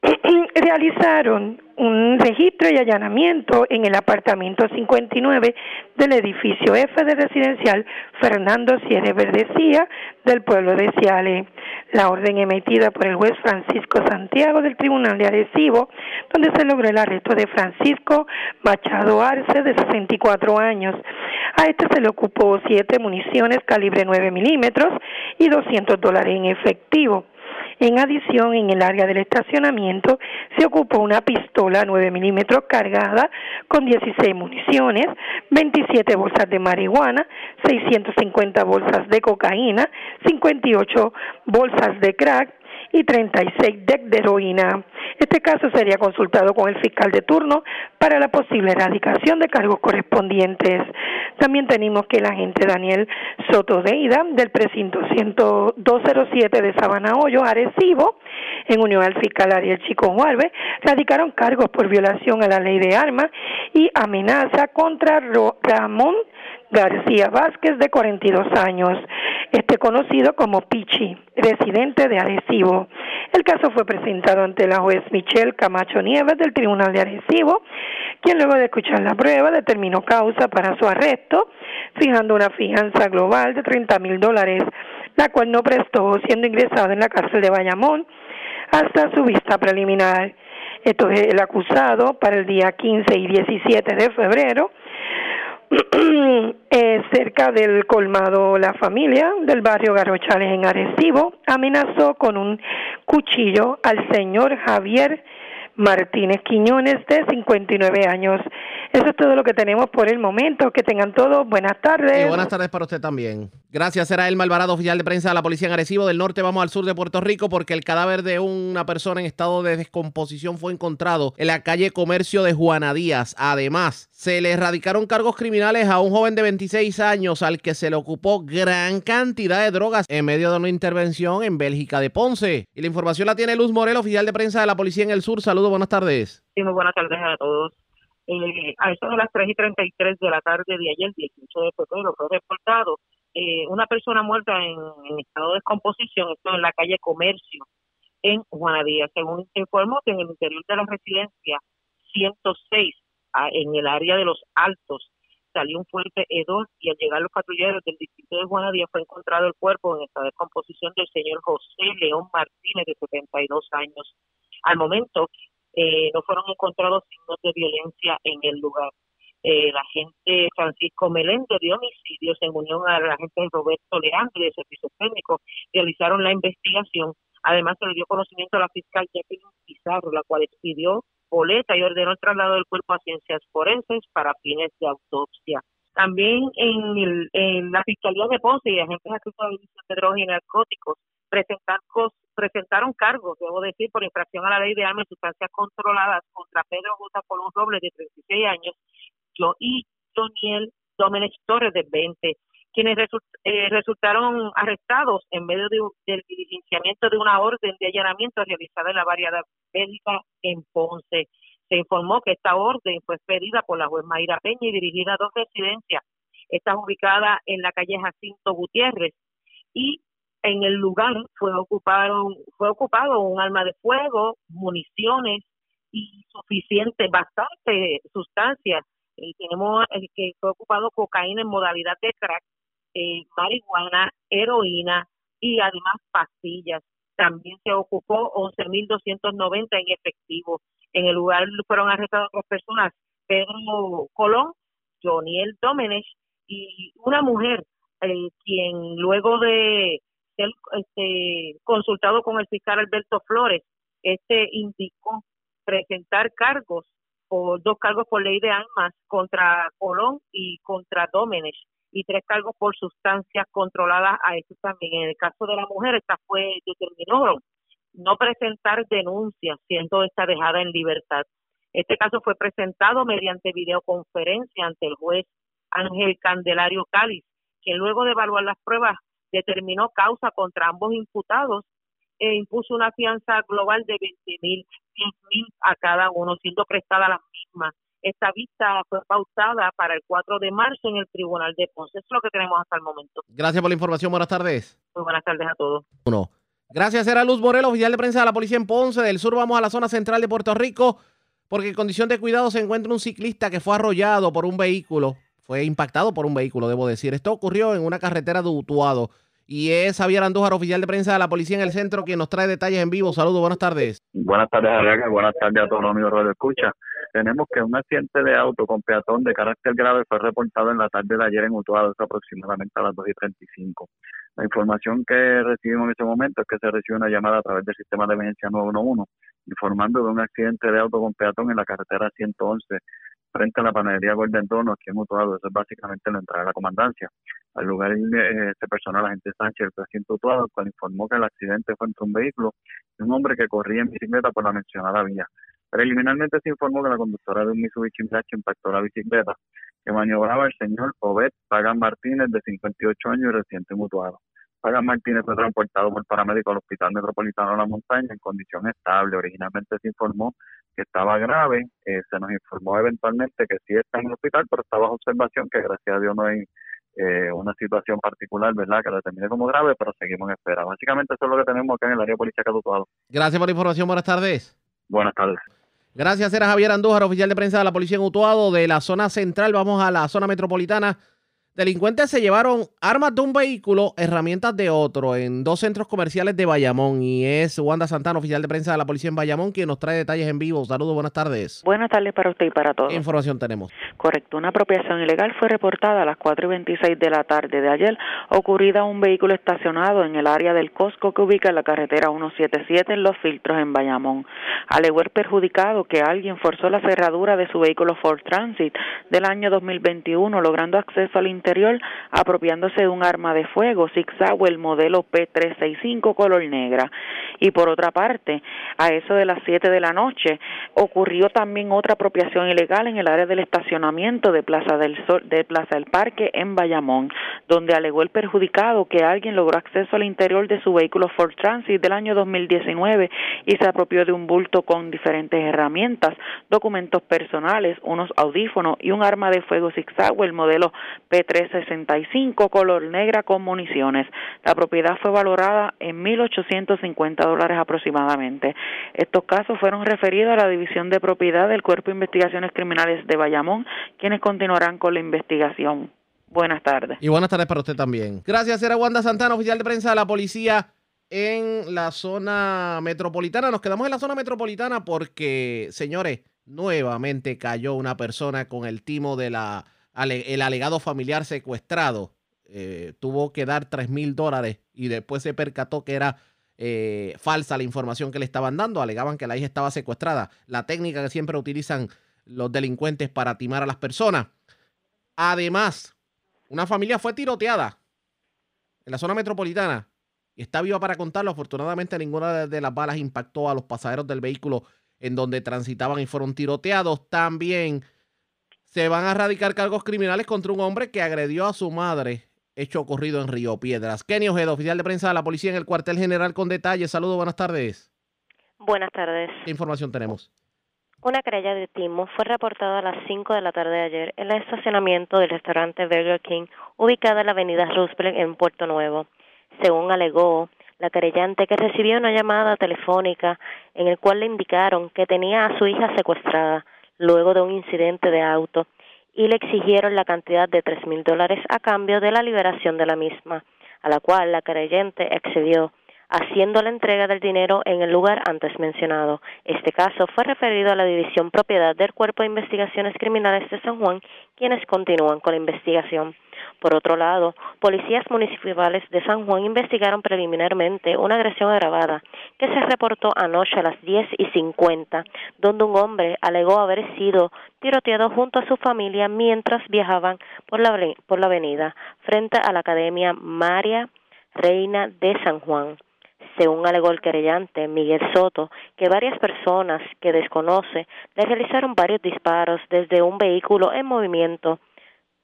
S9: realizaron un registro y allanamiento en el apartamento 59 del edificio F de residencial Fernando Sierra Verdecía del pueblo de Ciale. La orden emitida por el juez Francisco Santiago del Tribunal de Arecibo, donde se logró el arresto de Francisco Machado Arce, de 64 años. A este se le ocupó siete municiones calibre 9 milímetros y 200 dólares en efectivo. En adición, en el área del estacionamiento se ocupó una pistola 9 milímetros cargada con 16 municiones, 27 bolsas de marihuana, 650 bolsas de cocaína, 58 bolsas de crack, y 36 DEC de heroína. Este caso sería consultado con el fiscal de turno para la posible erradicación de cargos correspondientes. También tenemos que el agente Daniel Soto Deida del precinto 207 de Sabana Hoyo, Arecibo, en unión al fiscal Ariel Chico Juárez, radicaron cargos por violación a la ley de armas y amenaza contra Ramón García Vázquez, de 42 años, este conocido como Pichi, residente de Arecibo. El caso fue presentado ante la juez Michelle Camacho Nieves del Tribunal de Arecibo, quien luego de escuchar la prueba determinó causa para su arresto, fijando una fianza global de 30 mil dólares, la cual no prestó siendo ingresado en la cárcel de Bayamón hasta su vista preliminar. Esto es el acusado para el día 15 y 17 de febrero eh, cerca del colmado La Familia del barrio Garrochales en Arecibo, amenazó con un cuchillo al señor Javier Martínez Quiñones, de 59 años. Eso es todo lo que tenemos por el momento. Que tengan todos buenas tardes.
S2: Y buenas tardes para usted también. Gracias. Era el Malvarado, oficial de prensa de la Policía en Arecibo. Del norte vamos al sur de Puerto Rico porque el cadáver de una persona en estado de descomposición fue encontrado en la calle Comercio de Juana Díaz. Además, se le erradicaron cargos criminales a un joven de 26 años al que se le ocupó gran cantidad de drogas en medio de una intervención en Bélgica de Ponce. Y la información la tiene Luz Morel, oficial de prensa de la Policía en el sur. Saludos, buenas tardes.
S10: Sí, muy buenas tardes a todos. Eh, a eso de las 3 y 33 de la tarde de ayer, 18 de febrero, fue reportado eh, una persona muerta en, estado de descomposición, esto en la calle Comercio, en Juanadía. Según se informó que en el interior de la residencia 106, en el área de los Altos, salió un fuerte hedor y al llegar los patrulleros del distrito de Juanadía fue encontrado el cuerpo en estado de descomposición del señor José León Martínez, de 72 años. Al momento, eh, no fueron encontrados signos de violencia en el lugar. Eh, la agente Francisco Meléndez de homicidios en unión a la agente Roberto Leandro de Servicios Técnicos realizaron la investigación. Además, se le dio conocimiento a la fiscal Jacqueline Pizarro, la cual expidió boleta y ordenó el traslado del cuerpo a ciencias forenses para fines de autopsia. También en, en la Fiscalía de Ponce y agentes acusados de drogas y narcóticos presentaron cargos, debo decir, por infracción a la ley de armas y sustancias controladas contra Pedro J. Colón Robles, de 36 años, y Doniel Domenech Torres, de 20, quienes eh, resultaron arrestados en medio del diligenciamiento de una orden de allanamiento realizada en la variedad médica en Ponce. Se informó que esta orden fue expedida por la juez Mayra Peña y dirigida a dos residencias. Está ubicada en la calle Jacinto Gutiérrez y en el lugar fue ocupado, fue ocupado un arma de fuego, municiones y suficiente, bastante sustancias. Eh, tenemos el que fue ocupado cocaína en modalidad de crack, eh, marihuana, heroína y además pastillas. También se ocupó 11.290 en efectivo. En el lugar fueron arrestadas dos personas, Pedro Colón, Joniel Domenech y una mujer, eh, quien luego de este, consultado con el fiscal Alberto Flores, este indicó presentar cargos o dos cargos por ley de armas contra Colón y contra Domenech y tres cargos por sustancias controladas a eso también. En el caso de la mujer, esta fue determinó no presentar denuncias, siendo esta dejada en libertad. Este caso fue presentado mediante videoconferencia ante el juez Ángel Candelario Cáliz, quien luego de evaluar las pruebas determinó causa contra ambos imputados e impuso una fianza global de 20 mil, 10 mil a cada uno, siendo prestada la misma. Esta vista fue pautada para el 4 de marzo en el Tribunal de Ponce. Eso es lo que tenemos hasta el momento.
S2: Gracias por la información. Buenas tardes.
S10: Muy buenas tardes a todos.
S2: Uno. Gracias, era Luz Morel, oficial de prensa de la policía en Ponce. Del sur vamos a la zona central de Puerto Rico, porque en condición de cuidado se encuentra un ciclista que fue arrollado por un vehículo. Fue impactado por un vehículo, debo decir. Esto ocurrió en una carretera de Utuado. Y es Javier Andújar, oficial de prensa de la policía en el centro, quien nos trae detalles en vivo. Saludos, buenas tardes.
S11: Buenas tardes, Ariaga. Buenas tardes a todos los amigos de Escucha. Tenemos que un accidente de auto con peatón de carácter grave fue reportado en la tarde de ayer en Utuado, aproximadamente a las 2 y 35. La información que recibimos en ese momento es que se recibe una llamada a través del sistema de emergencia 911 informando de un accidente de auto con peatón en la carretera 111 frente a la panadería Golden Dono aquí en Utuado. Eso es básicamente la entrada de la comandancia. Al lugar eh, este personal, la agente Sánchez, el presidente Utuado, cual informó que el accidente fue entre un vehículo y un hombre que corría en bicicleta por la mencionada vía. Preliminarmente se informó que la conductora de un Mitsubishi Mirage impactó la bicicleta que maniobraba el señor Obed Pagan Martínez, de 58 años y reciente mutuado. Pagan Martínez fue transportado por paramédico al Hospital Metropolitano de la Montaña en condición estable. Originalmente se informó que estaba grave, eh, se nos informó eventualmente que sí está en el hospital, pero está bajo observación, que gracias a Dios no hay eh, una situación particular, ¿verdad?, que la determine como grave, pero seguimos en espera. Básicamente eso es lo que tenemos acá en el área de policía Utuado.
S2: Gracias por la información, buenas tardes.
S11: Buenas tardes.
S2: Gracias, era Javier Andújar, oficial de prensa de la policía en Utuado, de la zona central, vamos a la zona metropolitana Delincuentes se llevaron armas de un vehículo, herramientas de otro en dos centros comerciales de Bayamón y es Wanda Santana, oficial de prensa de la policía en Bayamón, quien nos trae detalles en vivo. Saludos, buenas tardes.
S12: Buenas tardes para usted y para todos.
S2: ¿Qué información tenemos?
S12: Correcto, una apropiación ilegal fue reportada a las 4 y 26 de la tarde de ayer, ocurrida un vehículo estacionado en el área del Costco que ubica en la carretera 177 en Los Filtros en Bayamón. Alegó el perjudicado que alguien forzó la cerradura de su vehículo Ford Transit del año 2021, logrando acceso al interior apropiándose de un arma de fuego zigzag el modelo P365 color negra. Y por otra parte, a eso de las 7 de la noche ocurrió también otra apropiación ilegal en el área del estacionamiento de Plaza del Sol, de Plaza del Parque en Bayamón, donde alegó el perjudicado que alguien logró acceso al interior de su vehículo Ford Transit del año 2019 y se apropió de un bulto con diferentes herramientas, documentos personales, unos audífonos y un arma de fuego zigzag el modelo P3 65 color negra con municiones. La propiedad fue valorada en 1.850 dólares aproximadamente. Estos casos fueron referidos a la División de Propiedad del Cuerpo de Investigaciones Criminales de Bayamón, quienes continuarán con la investigación. Buenas tardes.
S2: Y buenas tardes para usted también. Gracias, era Wanda Santana, oficial de prensa de la policía en la zona metropolitana. Nos quedamos en la zona metropolitana porque, señores, nuevamente cayó una persona con el timo de la el alegado familiar secuestrado eh, tuvo que dar 3 mil dólares y después se percató que era eh, falsa la información que le estaban dando. Alegaban que la hija estaba secuestrada. La técnica que siempre utilizan los delincuentes para timar a las personas. Además, una familia fue tiroteada en la zona metropolitana y está viva para contarlo. Afortunadamente, ninguna de las balas impactó a los pasajeros del vehículo en donde transitaban y fueron tiroteados. También se van a radicar cargos criminales contra un hombre que agredió a su madre, hecho ocurrido en Río Piedras. Kenny Ojeda, oficial de prensa de la policía en el cuartel general con detalles. Saludos, buenas tardes.
S13: Buenas tardes.
S2: ¿Qué información tenemos?
S13: Una querella de timo fue reportada a las 5 de la tarde de ayer en el estacionamiento del restaurante Burger King, ubicado en la avenida Roosevelt en Puerto Nuevo. Según alegó la querellante que recibió una llamada telefónica en el cual le indicaron que tenía a su hija secuestrada luego de un incidente de auto y le exigieron la cantidad de tres mil dólares a cambio de la liberación de la misma, a la cual la creyente excedió, haciendo la entrega del dinero en el lugar antes mencionado. Este caso fue referido a la División Propiedad del Cuerpo de Investigaciones Criminales de San Juan, quienes continúan con la investigación. Por otro lado, policías municipales de San Juan investigaron preliminarmente una agresión agravada que se reportó anoche a las 10 y 50, donde un hombre alegó haber sido tiroteado junto a su familia mientras viajaban por la, por la avenida frente a la Academia María Reina de San Juan. Según alegó el querellante Miguel Soto, que varias personas que desconoce le realizaron varios disparos desde un vehículo en movimiento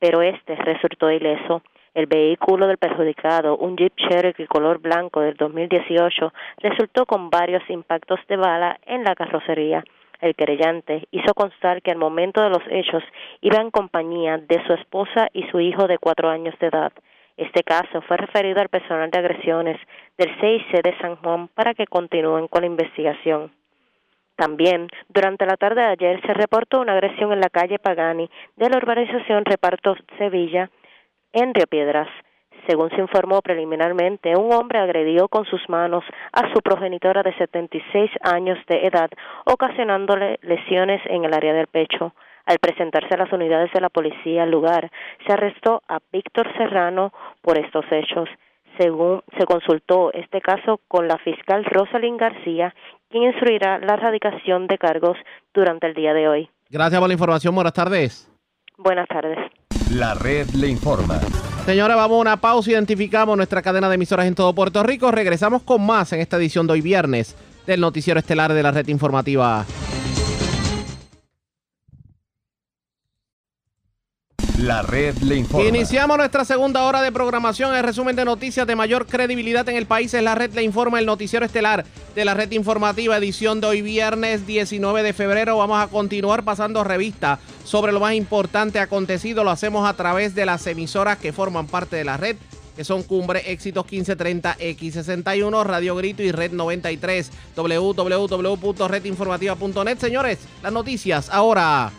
S13: pero este resultó ileso. El vehículo del perjudicado, un Jeep Cherokee color blanco del 2018, resultó con varios impactos de bala en la carrocería. El querellante hizo constar que al momento de los hechos iba en compañía de su esposa y su hijo de cuatro años de edad. Este caso fue referido al personal de agresiones del CIC de San Juan para que continúen con la investigación. También, durante la tarde de ayer se reportó una agresión en la calle Pagani de la urbanización Reparto Sevilla, en Río Piedras. Según se informó preliminarmente, un hombre agredió con sus manos a su progenitora de 76 años de edad, ocasionándole lesiones en el área del pecho. Al presentarse a las unidades de la policía al lugar, se arrestó a Víctor Serrano por estos hechos según se consultó este caso con la fiscal Rosalind García, quien instruirá la erradicación de cargos durante el día de hoy.
S2: Gracias por la información. Buenas tardes.
S13: Buenas tardes.
S1: La red le informa.
S2: Señora, vamos a una pausa. Identificamos nuestra cadena de emisoras en todo Puerto Rico. Regresamos con más en esta edición de hoy viernes del noticiero estelar de la red informativa.
S1: La red le informa.
S2: Iniciamos nuestra segunda hora de programación. El resumen de noticias de mayor credibilidad en el país es La red le informa, el noticiero estelar de la red informativa, edición de hoy viernes 19 de febrero. Vamos a continuar pasando revista sobre lo más importante acontecido. Lo hacemos a través de las emisoras que forman parte de la red que son Cumbre Éxitos 1530 X61, Radio Grito y Red 93, www.redinformativa.net. Señores, las noticias ahora.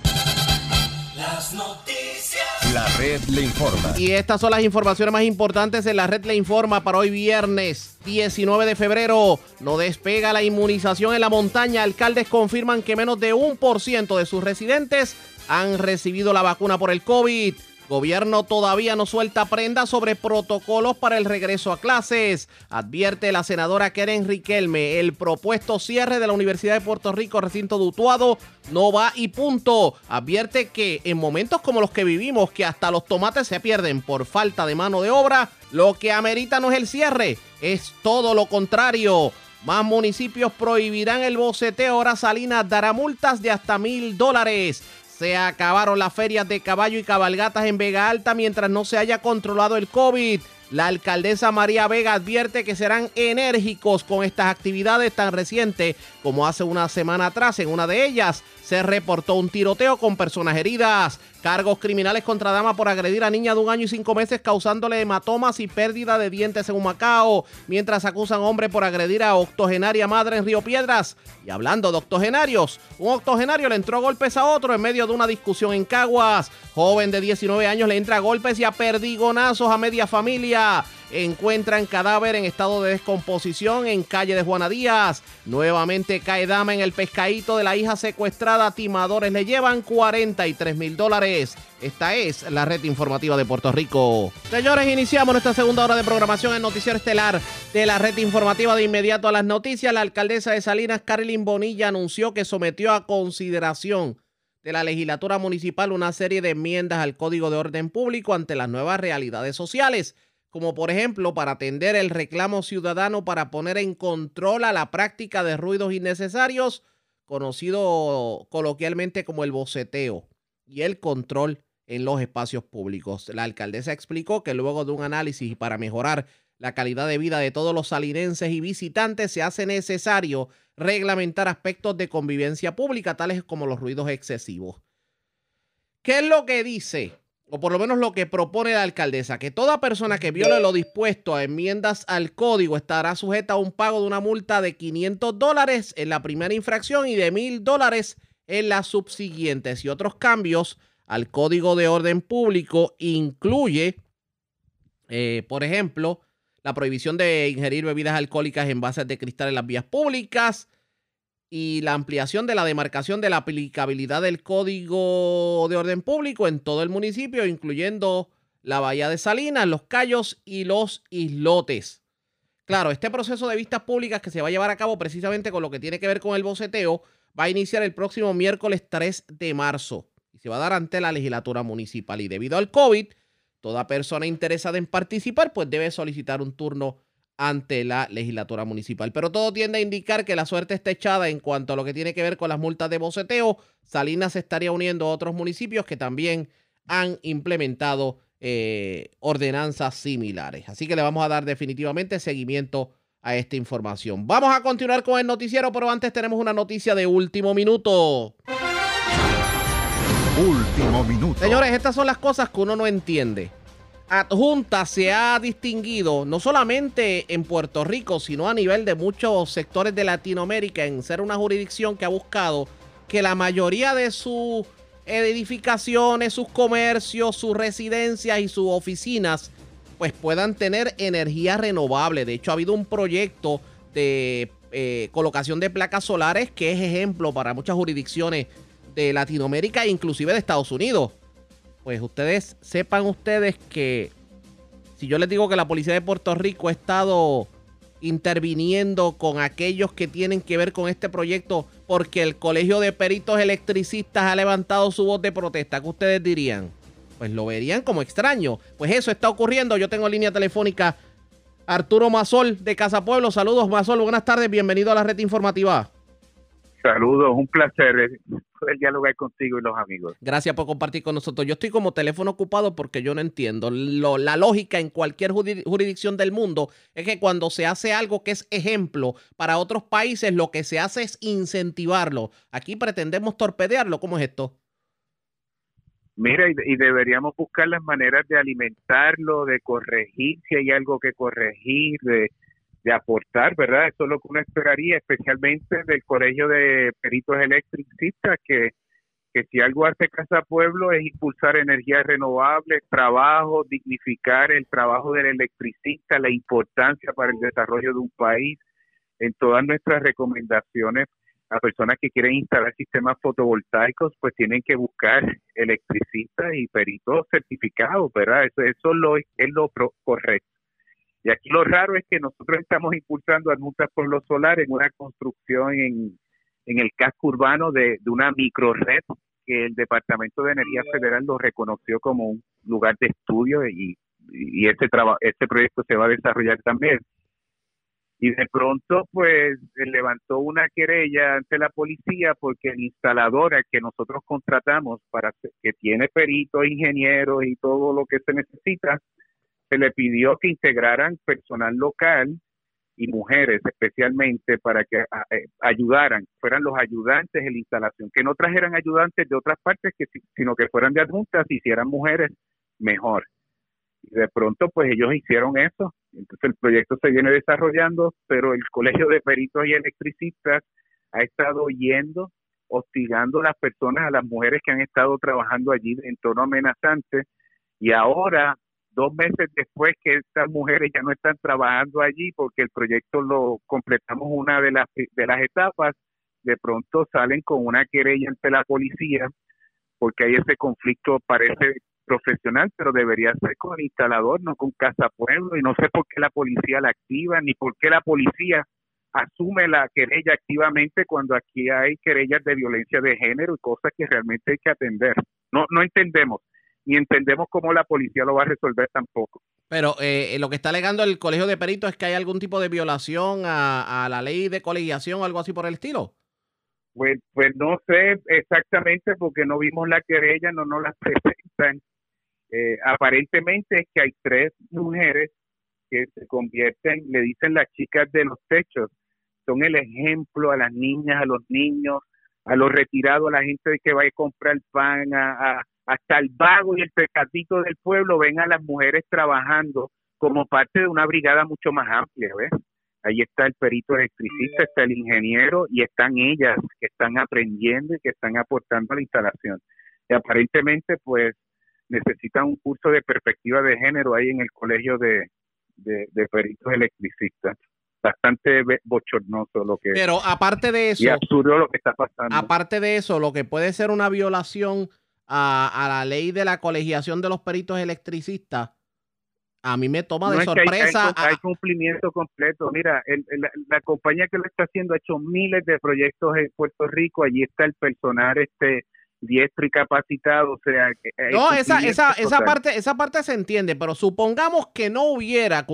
S1: Las noticias. La red le informa.
S2: Y estas son las informaciones más importantes en la red le informa para hoy viernes 19 de febrero. No despega la inmunización en la montaña. Alcaldes confirman que menos de un por ciento de sus residentes han recibido la vacuna por el COVID. Gobierno todavía no suelta prenda sobre protocolos para el regreso a clases. Advierte la senadora Keren Riquelme, el propuesto cierre de la Universidad de Puerto Rico, recinto dutuado, no va y punto. Advierte que en momentos como los que vivimos, que hasta los tomates se pierden por falta de mano de obra, lo que amerita no es el cierre, es todo lo contrario. Más municipios prohibirán el boceteo. Ahora Salinas dará multas de hasta mil dólares. Se acabaron las ferias de caballo y cabalgatas en Vega Alta mientras no se haya controlado el COVID. La alcaldesa María Vega advierte que serán enérgicos con estas actividades tan recientes como hace una semana atrás. En una de ellas se reportó un tiroteo con personas heridas. Cargos criminales contra dama por agredir a niña de un año y cinco meses causándole hematomas y pérdida de dientes en Humacao. Mientras acusan hombre por agredir a octogenaria madre en Río Piedras. Y hablando de octogenarios, un octogenario le entró golpes a otro en medio de una discusión en Caguas. Joven de 19 años le entra golpes y a perdigonazos a media familia. Encuentran cadáver en estado de descomposición en calle de Juana Díaz. Nuevamente cae dama en el pescadito de la hija secuestrada. Timadores le llevan 43 mil dólares. Esta es la red informativa de Puerto Rico. Señores, iniciamos nuestra segunda hora de programación en Noticiero Estelar de la red informativa de inmediato a las noticias. La alcaldesa de Salinas, Carolyn Bonilla, anunció que sometió a consideración de la legislatura municipal una serie de enmiendas al Código de Orden Público ante las nuevas realidades sociales como por ejemplo para atender el reclamo ciudadano para poner en control a la práctica de ruidos innecesarios, conocido coloquialmente como el boceteo, y el control en los espacios públicos. La alcaldesa explicó que luego de un análisis para mejorar la calidad de vida de todos los salinenses y visitantes, se hace necesario reglamentar aspectos de convivencia pública, tales como los ruidos excesivos. ¿Qué es lo que dice o por lo menos lo que propone la alcaldesa, que toda persona que viole lo dispuesto a enmiendas al código estará sujeta a un pago de una multa de 500 dólares en la primera infracción y de 1000 dólares en las subsiguientes. Y otros cambios al código de orden público incluye, eh, por ejemplo, la prohibición de ingerir bebidas alcohólicas en bases de cristal en las vías públicas, y la ampliación de la demarcación de la aplicabilidad del Código de Orden Público en todo el municipio, incluyendo la Bahía de Salinas, Los Cayos y los Islotes. Claro, este proceso de vistas públicas que se va a llevar a cabo precisamente con lo que tiene que ver con el boceteo va a iniciar el próximo miércoles 3 de marzo y se va a dar ante la legislatura municipal. Y debido al COVID, toda persona interesada en participar pues debe solicitar un turno ante la legislatura municipal. Pero todo tiende a indicar que la suerte está echada en cuanto a lo que tiene que ver con las multas de boceteo. Salinas se estaría uniendo a otros municipios que también han implementado eh, ordenanzas similares. Así que le vamos a dar definitivamente seguimiento a esta información. Vamos a continuar con el noticiero, pero antes tenemos una noticia de último minuto.
S1: Último minuto.
S2: Señores, estas son las cosas que uno no entiende adjunta se ha distinguido no solamente en Puerto Rico, sino a nivel de muchos sectores de Latinoamérica en ser una jurisdicción que ha buscado que la mayoría de sus edificaciones, sus comercios, sus residencias y sus oficinas pues puedan tener energía renovable. De hecho, ha habido un proyecto de eh, colocación de placas solares que es ejemplo para muchas jurisdicciones de Latinoamérica e inclusive de Estados Unidos pues ustedes sepan ustedes que si yo les digo que la policía de Puerto Rico ha estado interviniendo con aquellos que tienen que ver con este proyecto porque el Colegio de Peritos Electricistas ha levantado su voz de protesta, ¿qué ustedes dirían? Pues lo verían como extraño. Pues eso está ocurriendo. Yo tengo línea telefónica Arturo Mazol de Casa Pueblo. Saludos Mazol, buenas tardes, bienvenido a la red informativa.
S14: Saludos, un placer poder dialogar contigo y los amigos.
S2: Gracias por compartir con nosotros. Yo estoy como teléfono ocupado porque yo no entiendo. la lógica en cualquier jurisdicción del mundo es que cuando se hace algo que es ejemplo para otros países, lo que se hace es incentivarlo. Aquí pretendemos torpedearlo. ¿Cómo es esto?
S14: Mira, y, deberíamos buscar las maneras de alimentarlo, de corregir si hay algo que corregir, de de aportar, ¿verdad? Eso es lo que uno esperaría, especialmente del Colegio de Peritos Electricistas, que, que si algo hace Casa Pueblo es impulsar energías renovables, trabajo, dignificar el trabajo del electricista, la importancia para el desarrollo de un país. En todas nuestras recomendaciones a personas que quieren instalar sistemas fotovoltaicos, pues tienen que buscar electricistas y peritos certificados, ¿verdad? Eso, eso lo, es lo correcto. Y aquí lo raro es que nosotros estamos impulsando a por los Solar en una construcción en, en el casco urbano de, de una microred que el Departamento de Energía Federal lo reconoció como un lugar de estudio y, y este, este proyecto se va a desarrollar también. Y de pronto, pues, levantó una querella ante la policía porque el instalador al que nosotros contratamos para que tiene peritos, ingenieros y todo lo que se necesita, se le pidió que integraran personal local y mujeres especialmente para que eh, ayudaran, fueran los ayudantes en la instalación, que no trajeran ayudantes de otras partes, que, sino que fueran de adjuntas y si mujeres, mejor. Y de pronto, pues ellos hicieron eso. Entonces el proyecto se viene desarrollando, pero el Colegio de Peritos y Electricistas ha estado yendo, hostigando a las personas, a las mujeres que han estado trabajando allí en tono amenazante, y ahora dos meses después que estas mujeres ya no están trabajando allí porque el proyecto lo completamos una de las, de las etapas, de pronto salen con una querella ante la policía porque hay ese conflicto parece profesional, pero debería ser con el instalador, no con Casa Pueblo, y no sé por qué la policía la activa, ni por qué la policía asume la querella activamente cuando aquí hay querellas de violencia de género y cosas que realmente hay que atender. No, no entendemos ni entendemos cómo la policía lo va a resolver tampoco.
S2: Pero eh, lo que está alegando el Colegio de Peritos es que hay algún tipo de violación a, la ley de colegiación o algo así por el estilo.
S14: Pues, pues no sé exactamente porque no vimos la querella, no nos la presentan. Eh, aparentemente es que hay tres mujeres que se convierten, le dicen las chicas de los techos, son el ejemplo a las niñas, a los niños, a los retirados, a la gente que va a comprar pan, a, hasta el vago y el pecadito del pueblo ven a las mujeres trabajando como parte de una brigada mucho más amplia, ¿ves? Ahí está el perito electricista, está el ingeniero y están ellas que están aprendiendo y que están aportando a la instalación. Y aparentemente, pues, necesitan un curso de perspectiva de género ahí en el colegio de, de, peritos electricistas bastante bochornoso lo que
S2: pero aparte de eso
S14: y absurdo lo que está pasando
S2: aparte de eso lo que puede ser una violación a, la ley de la colegiación de los peritos electricistas, a mí me toma de sorpresa.
S14: hay, cumplimiento completo. Mira, la, compañía que lo está haciendo ha hecho miles de proyectos en Puerto Rico. Allí está el personal este diestro y capacitado. O sea,
S2: no, esa, esa, esa parte, esa parte se entiende, pero supongamos que no hubiera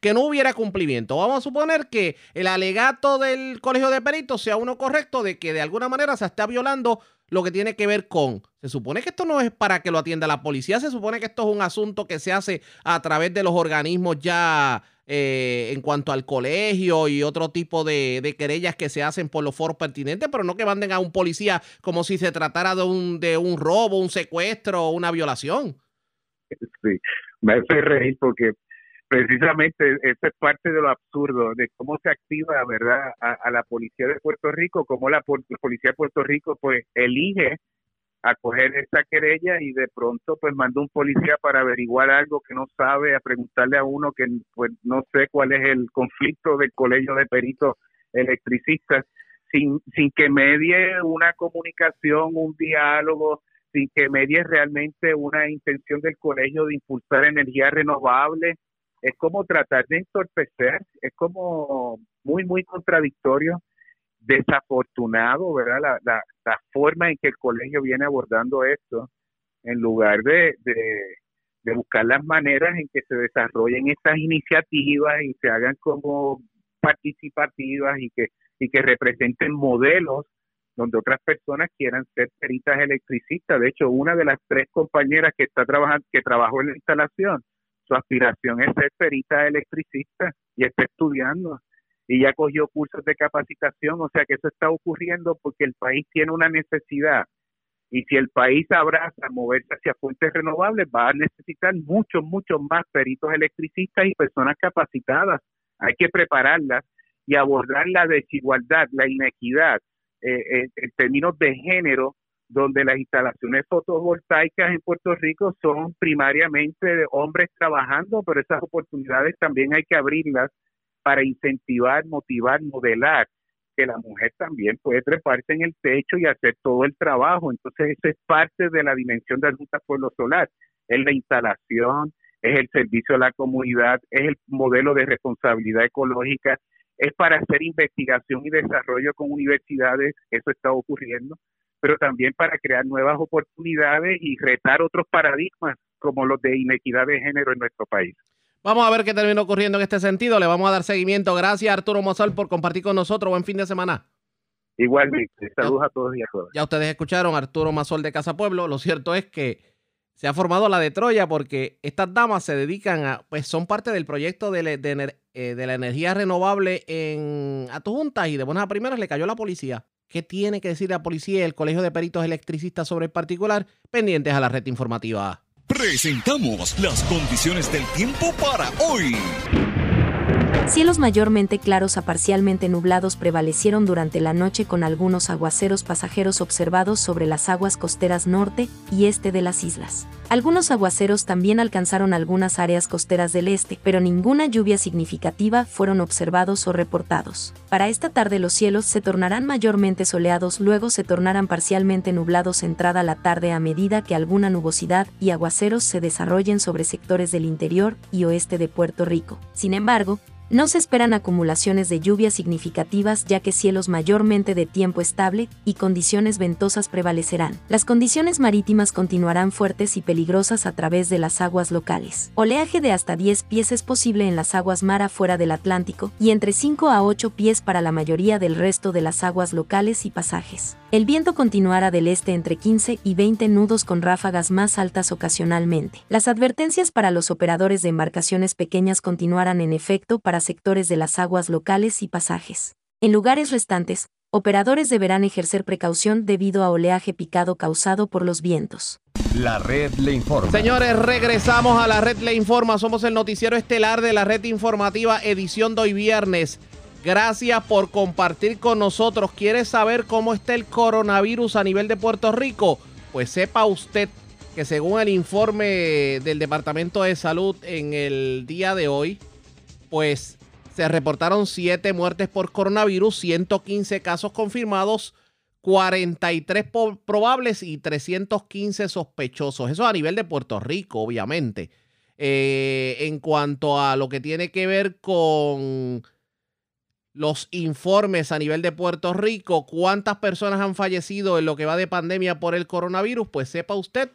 S2: que no hubiera cumplimiento. Vamos a suponer que el alegato del Colegio de Peritos sea uno correcto de que de alguna manera se está violando lo que tiene que ver con, se supone que esto no es para que lo atienda la policía, se supone que esto es un asunto que se hace a través de los organismos ya eh, en cuanto al colegio y otro tipo de, querellas que se hacen por los foros pertinentes, pero no que manden a un policía como si se tratara de un, de un robo, un secuestro o una violación.
S14: Sí, me hace reír porque precisamente esa es parte de lo absurdo de cómo se activa, ¿verdad?, a, la policía de Puerto Rico, cómo la, policía de Puerto Rico, pues, elige acoger esa querella y de pronto, pues, manda un policía para averiguar algo que no sabe, a preguntarle a uno que, pues, no sé cuál es el conflicto del colegio de peritos electricistas, sin, sin que medie una comunicación, un diálogo, sin que medie realmente una intención del colegio de impulsar energía renovable es como tratar de entorpecer, es como muy, muy contradictorio, desafortunado, ¿verdad? La, la, forma en que el colegio viene abordando esto, en lugar de, de, buscar las maneras en que se desarrollen estas iniciativas y se hagan como participativas y que, y que representen modelos donde otras personas quieran ser peritas electricistas. De hecho, una de las tres compañeras que está trabajando, que trabajó en la instalación, su aspiración es ser perita electricista y está estudiando y ya cogió cursos de capacitación, o sea que eso está ocurriendo porque el país tiene una necesidad y si el país abraza moverse hacia fuentes renovables va a necesitar muchos, muchos más peritos electricistas y personas capacitadas. Hay que prepararlas y abordar la desigualdad, la inequidad eh, eh, en términos de género donde las instalaciones fotovoltaicas en Puerto Rico son primariamente de hombres trabajando, pero esas oportunidades también hay que abrirlas para incentivar, motivar, modelar que la mujer también puede treparse en el techo y hacer todo el trabajo. Entonces, eso es parte de la dimensión de Adulta Pueblo Solar. Es la instalación, es el servicio a la comunidad, es el modelo de responsabilidad ecológica, es para hacer investigación y desarrollo con universidades, eso está ocurriendo, pero también para crear nuevas oportunidades y retar otros paradigmas como los de inequidad de género en nuestro país.
S2: Vamos a ver qué termina ocurriendo en este sentido. Le vamos a dar seguimiento. Gracias, Arturo Mozal, por compartir con nosotros. Buen fin de semana.
S14: Igualmente. Saludos a todos y a todas.
S2: Ya ustedes escucharon Arturo Mazol de Casa Pueblo. Lo cierto es que se ha formado la de Troya porque estas damas se dedican a, pues son parte del proyecto de, eh, la energía renovable en Atujuntas y de buenas a primeras le cayó la policía. ¿Qué tiene que decir la policía y el Colegio de Peritos Electricistas sobre el particular? Pendientes a la red informativa.
S1: Presentamos las condiciones del tiempo para hoy.
S4: Cielos mayormente claros a parcialmente nublados prevalecieron durante la noche con algunos aguaceros pasajeros observados sobre las aguas costeras norte y este de las islas. Algunos aguaceros también alcanzaron algunas áreas costeras del este, pero ninguna lluvia significativa fueron observados o reportados. Para esta tarde los cielos se tornarán mayormente soleados, luego se tornarán parcialmente nublados entrada la tarde a medida que alguna nubosidad y aguaceros se desarrollen sobre sectores del interior y oeste de Puerto Rico. Sin embargo, no se esperan acumulaciones de lluvias significativas ya que cielos mayormente de tiempo estable y condiciones ventosas prevalecerán. Las condiciones marítimas continuarán fuertes y peligrosas a través de las aguas locales. Oleaje de hasta 10 pies es posible en las aguas mar afuera del Atlántico y entre 5 a 8 pies para la mayoría del resto de las aguas locales y pasajes. El viento continuará del este entre 15 y 20 nudos con ráfagas más altas ocasionalmente. Las advertencias para los operadores de embarcaciones pequeñas continuarán en efecto para sectores de las aguas locales y pasajes. En lugares restantes, operadores deberán ejercer precaución debido a oleaje picado causado por los vientos.
S1: La red le informa.
S2: Señores, regresamos a la red le informa. Somos el noticiero estelar de la red informativa edición de hoy viernes. Gracias por compartir con nosotros. ¿Quiere saber cómo está el coronavirus a nivel de Puerto Rico? Pues sepa usted que según el informe del Departamento de Salud en el día de hoy, pues se reportaron 7 muertes por coronavirus, 115 casos confirmados, 43 probables y 315 sospechosos. Eso a nivel de Puerto Rico, obviamente. Eh, en cuanto a lo que tiene que ver con los informes a nivel de Puerto Rico, cuántas personas han fallecido en lo que va de pandemia por el coronavirus, pues sepa usted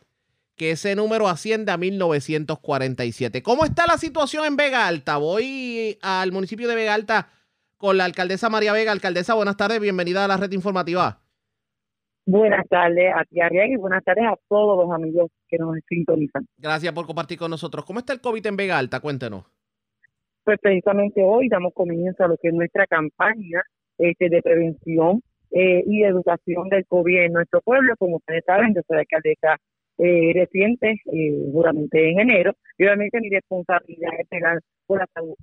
S2: que ese número asciende a 1947. ¿Cómo está la situación en Vega Alta? Voy al municipio de Vega Alta con la alcaldesa María Vega. Alcaldesa, buenas tardes, bienvenida a la red informativa.
S15: Buenas tardes a ti, Ariel, y buenas tardes a todos los amigos que nos sintonizan.
S2: Gracias por compartir con nosotros. ¿Cómo está el COVID en Vega Alta? Cuéntenos.
S15: Pues precisamente hoy damos comienzo a lo que es nuestra campaña este, de prevención eh, y educación del COVID en nuestro pueblo. Como ustedes saben, yo soy alcaldesa eh, reciente, eh, en enero, y obviamente mi responsabilidad es pegar por la salud